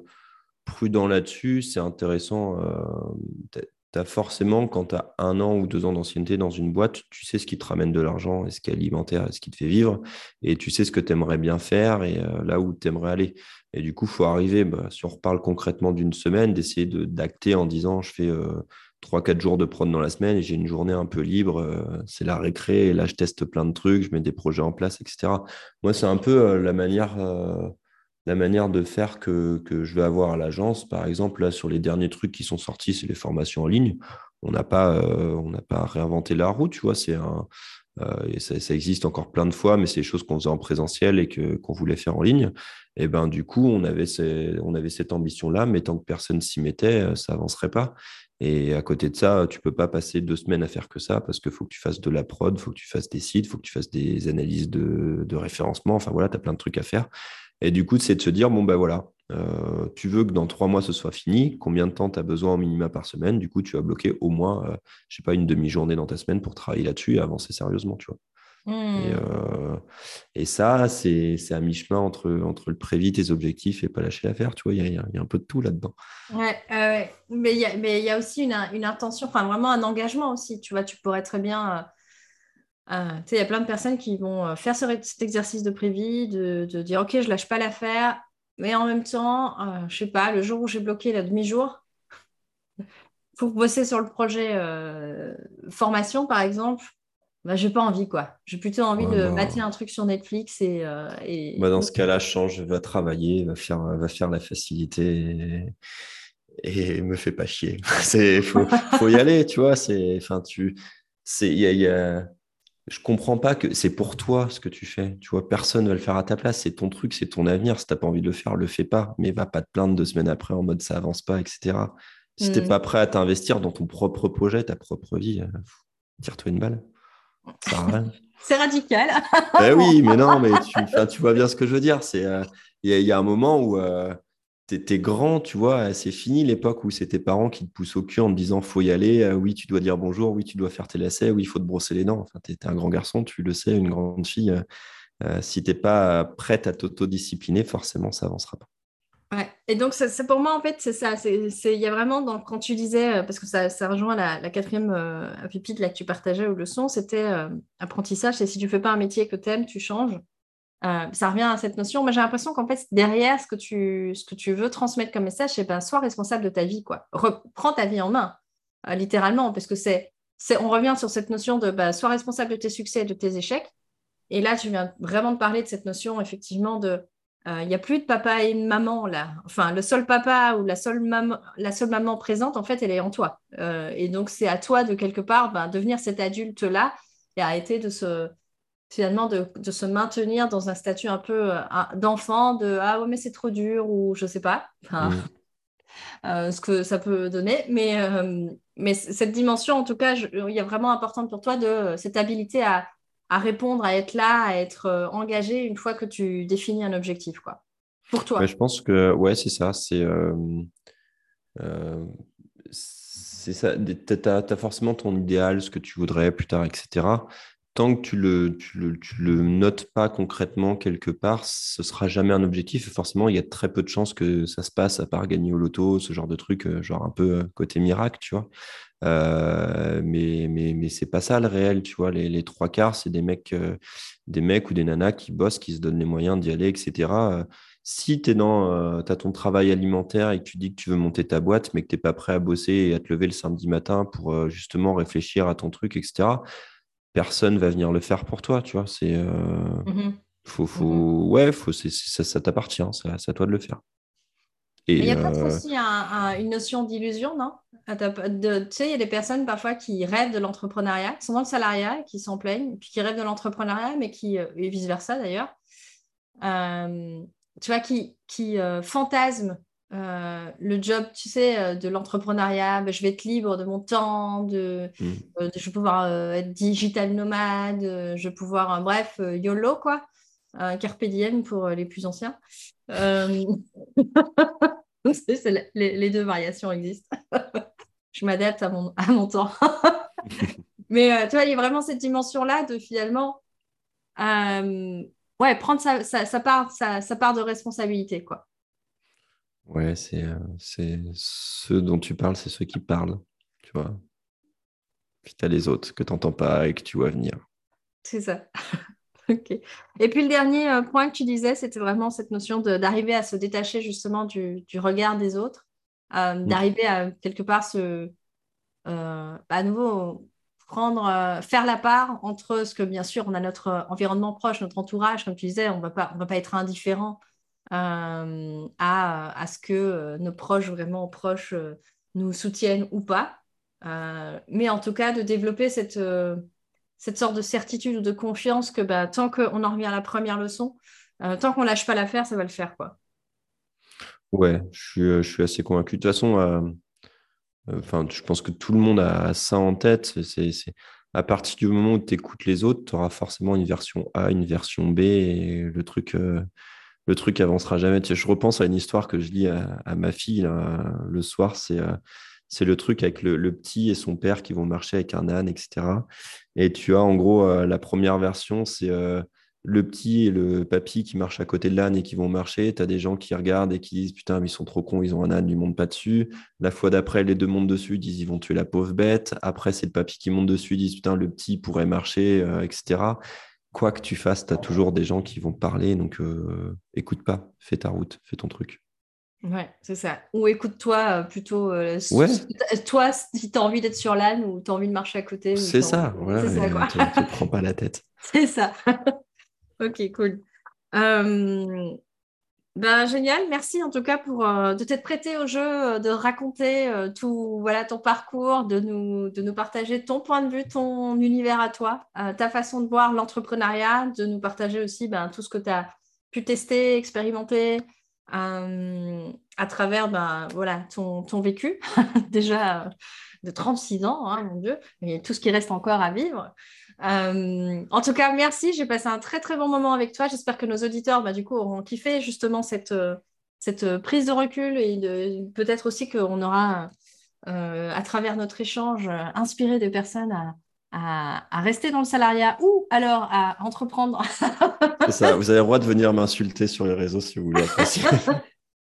prudent là-dessus. C'est intéressant. Euh, forcément, quand tu as un an ou deux ans d'ancienneté dans une boîte, tu sais ce qui te ramène de l'argent, ce qui est alimentaire, ce qui te fait vivre, et tu sais ce que tu aimerais bien faire et euh, là où tu aimerais aller. Et du coup, il faut arriver, bah, si on reparle concrètement d'une semaine, d'essayer d'acter en disant je fais euh, trois, 4 jours de prod dans la semaine et j'ai une journée un peu libre, euh, c'est la récré, et là je teste plein de trucs, je mets des projets en place, etc. Moi, c'est un peu la manière la manière de faire que, je vais avoir à l'agence. Par exemple, là, sur les derniers trucs qui sont sortis, c'est les formations en ligne. On n'a pas, euh, pas réinventé la roue, tu vois. C'est euh, ça, existe encore plein de fois, mais c'est des choses qu'on faisait en présentiel et que, qu'on voulait faire en ligne. Et ben, du coup, on avait, on avait cette ambition-là, mais tant que personne s'y mettait, euh, ça avancerait pas. Et à côté de ça, tu peux pas passer deux semaines à faire que ça parce qu'il faut que tu fasses de la prod, il faut que tu fasses des sites, il faut que tu fasses des analyses de, de référencement. Enfin voilà, tu as plein de trucs à faire. Et du coup, c'est de se dire, bon, ben voilà, euh, tu veux que dans trois mois, ce soit fini. Combien de temps tu as besoin au minima par semaine? Du coup, tu vas bloquer au moins, je euh, je sais pas, une demi-journée dans ta semaine pour travailler là-dessus et avancer sérieusement, tu vois. Et, mmh. euh, et, ça, c'est à mi-chemin entre, entre le prévis, tes objectifs et pas lâcher l'affaire. Tu vois, il y, a, un peu de tout là-dedans. Ouais, mais il y, a, mais y a aussi une, une, intention, enfin vraiment un engagement aussi. Tu vois, tu pourrais très bien ah, il y a plein de personnes qui vont euh, faire cet exercice de prévis, de, dire ok, je lâche pas l'affaire, mais en même temps, je euh, je sais pas, le jour où j'ai bloqué la demi-jour pour bosser sur le projet euh, formation, par exemple, bah, j'ai pas envie quoi. J'ai plutôt envie de mater un truc sur Netflix et. Bah, dans ce cas-là, change, va travailler, va faire, va faire la facilité et, me fait pas chier. C'est faut, faut y aller, tu vois. Enfin, tu, il y a je comprends pas que c'est pour toi ce que tu fais. Tu vois, personne ne va le faire à ta place. C'est ton truc, c'est ton avenir. Si tu n'as pas envie de le faire, le fais pas. Mais va pas te plaindre deux semaines après en mode ça avance pas, etc. Si tu n'es mm. pas prêt à t'investir dans ton propre projet, ta propre vie, euh, tire-toi une balle. c'est radical. eh oui, mais non, mais tu, tu vois bien ce que je veux dire. Euh, il y, a un moment où euh, t'es grand, tu vois, c'est fini l'époque où c'est tes parents qui te poussent au cul en te disant faut y aller, euh, oui, tu dois dire bonjour, oui, tu dois faire tes lacets, oui, il faut te brosser les dents. Enfin, tu es, un grand garçon, tu le sais, une grande fille. Euh, euh, si tu n'es pas prête à t'autodiscipliner, forcément, ça avancera pas. Ouais. Et donc, c'est pour moi, en fait, c'est ça. Il y a vraiment, quand tu disais, parce que ça, ça rejoint la, quatrième euh, pépite que tu partageais aux leçons, c'était apprentissage. C'est si tu fais pas un métier que tu aimes, tu changes. Euh, ça revient à cette notion. Moi, j'ai l'impression qu'en fait, derrière ce que tu, ce que tu veux transmettre comme message, c'est ben, sois responsable de ta vie. Quoi. Reprends ta vie en main, euh, littéralement, parce que c'est, on revient sur cette notion de ben, sois responsable de tes succès et de tes échecs. Et là, tu viens vraiment de parler de cette notion, effectivement, de euh, il n'y a plus de papa et de maman là. Enfin, le seul papa ou la seule maman, la seule maman présente, en fait, elle est en toi. et donc, c'est à toi de quelque part ben, devenir cet adulte là et arrêter de se finalement de, se maintenir dans un statut un peu euh, d'enfant, de ah ouais mais c'est trop dur ou je sais pas, mm. euh, ce que ça peut donner. Mais, euh, mais cette dimension, en tout cas, il y a vraiment importante pour toi de cette habilité à, répondre, à être là, à être engagé une fois que tu définis un objectif, quoi. Pour toi. je pense que ouais, c'est ça. C'est c'est ça. Tu as, forcément ton idéal, ce que tu voudrais plus tard, etc tant que tu le, le, notes pas concrètement quelque part, ce sera jamais un objectif. forcément, il y a très peu de chances que ça se passe, à part gagner au loto, ce genre de truc, euh, genre un peu euh, côté miracle, tu vois. Euh, mais mais, mais pas ça le réel, tu vois. Les, les trois quarts, c'est des mecs, des mecs ou des nanas qui bossent, qui se donnent les moyens d'y aller, etc. si tu dans, as ton travail alimentaire et que tu dis que tu veux monter ta boîte, mais que tu n'es pas prêt à bosser et à te lever le samedi matin pour justement réfléchir à ton truc, etc., personne va venir le faire pour toi, tu vois. C'est euh, mmh faut, faut, mmh ouais, faut, c'est, ça, ça t'appartient, c'est à toi de le faire. Et il y a peut-être euh, aussi une notion d'illusion, non? Tu sais, il y a des personnes parfois qui rêvent de l'entrepreneuriat, qui sont dans le salariat, qui s'en plaignent, puis qui rêvent de l'entrepreneuriat, mais qui, euh, et vice-versa d'ailleurs, tu vois, qui, qui fantasment euh, le job, tu sais, euh, de l'entrepreneuriat, ben, je vais être libre de mon temps, de, mm. euh, je vais pouvoir être digital nomade, je vais pouvoir, bref, YOLO, quoi. Carpe diem pour les plus anciens. les, deux variations existent. je m'adapte à mon, à mon temps. Mais tu vois, il y a vraiment cette dimension-là de finalement, ouais, prendre sa, part, sa part de responsabilité, quoi. Ouais, c'est euh, c'est ceux dont tu parles, c'est ceux qui parlent. tu vois. Puis tu as les autres que tu n'entends pas et que tu vois venir. C'est ça. ok. Et puis le dernier euh, point que tu disais, c'était vraiment cette notion d'arriver à se détacher justement du, regard des autres, euh, mm. d'arriver à quelque part se, euh, à nouveau prendre, faire la part entre ce que bien sûr on a notre environnement proche, notre entourage, comme tu disais, on va pas, on va pas être indifférent à, à, ce que nos proches vraiment proches nous soutiennent ou pas, mais en tout cas de développer cette cette sorte de certitude ou de confiance que bah, tant qu'on en revient à la première leçon, euh, tant qu'on lâche pas l'affaire, ça va le faire. Quoi. Ouais, je suis, euh, je suis assez convaincu. De toute façon, euh, enfin, je pense que tout le monde a ça en tête. C'est, à partir du moment où tu écoutes les autres, tu auras forcément une version A, une version B, le truc, le truc avancera jamais. je repense à une histoire que je lis à, ma fille le soir. C'est c'est le truc avec le, petit et son père qui vont marcher avec un âne, etc. Et tu as en gros euh, la première version, c'est euh, le petit et le papy qui marchent à côté de l'âne et qui vont marcher. Tu as des gens qui regardent et qui disent Putain, ils sont trop cons, ils ont un âne, ils ne montent pas dessus. La fois d'après, les deux montent dessus, ils disent Ils vont tuer la pauvre bête. Après, c'est le papy qui monte dessus, ils disent Putain, le petit pourrait marcher, euh, etc. Quoi que tu fasses, tu as toujours des gens qui vont parler. Donc, écoute pas, fais ta route, fais ton truc. Ouais, c'est ça. Ou écoute-toi euh, plutôt, euh, toi, si tu as envie d'être sur l'âne ou tu as envie de marcher à côté. C'est ça, voilà, tu ne prends pas la tête. C'est ça. ok, cool. Euh, ben, génial, merci en tout cas pour de t'être prêté au jeu, de raconter tout, voilà, ton parcours, de nous, de nous partager ton point de vue, ton univers à toi, ta façon de voir l'entrepreneuriat, de nous partager aussi ben, tout ce que tu as pu tester, expérimenter, euh, à travers ben, voilà, ton, ton vécu, déjà de 36 ans, hein, mon Dieu, et tout ce qui reste encore à vivre. Euh, en tout cas, merci, j'ai passé un très très bon moment avec toi. J'espère que nos auditeurs, bah, du coup, auront kiffé justement cette, cette prise de recul et peut-être aussi qu'on aura, euh, à travers notre échange, inspiré des personnes à, à, rester dans le salariat ou alors à entreprendre. C'est ça, vous avez le droit de venir m'insulter sur les réseaux si vous voulez.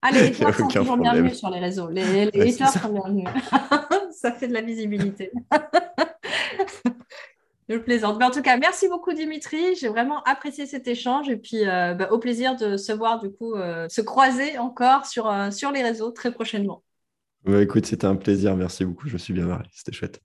Allez, les haters sont toujours bienvenus sur les réseaux. Les, les haters sont bienvenus. ça fait de la visibilité. Je plaisante. En tout cas, merci beaucoup Dimitri. J'ai vraiment apprécié cet échange et puis euh, bah, au plaisir de se voir du coup, euh, se croiser encore sur, euh, sur les réseaux très prochainement. Bah, écoute, c'était un plaisir. Merci beaucoup. Je me suis bien marré. C'était chouette.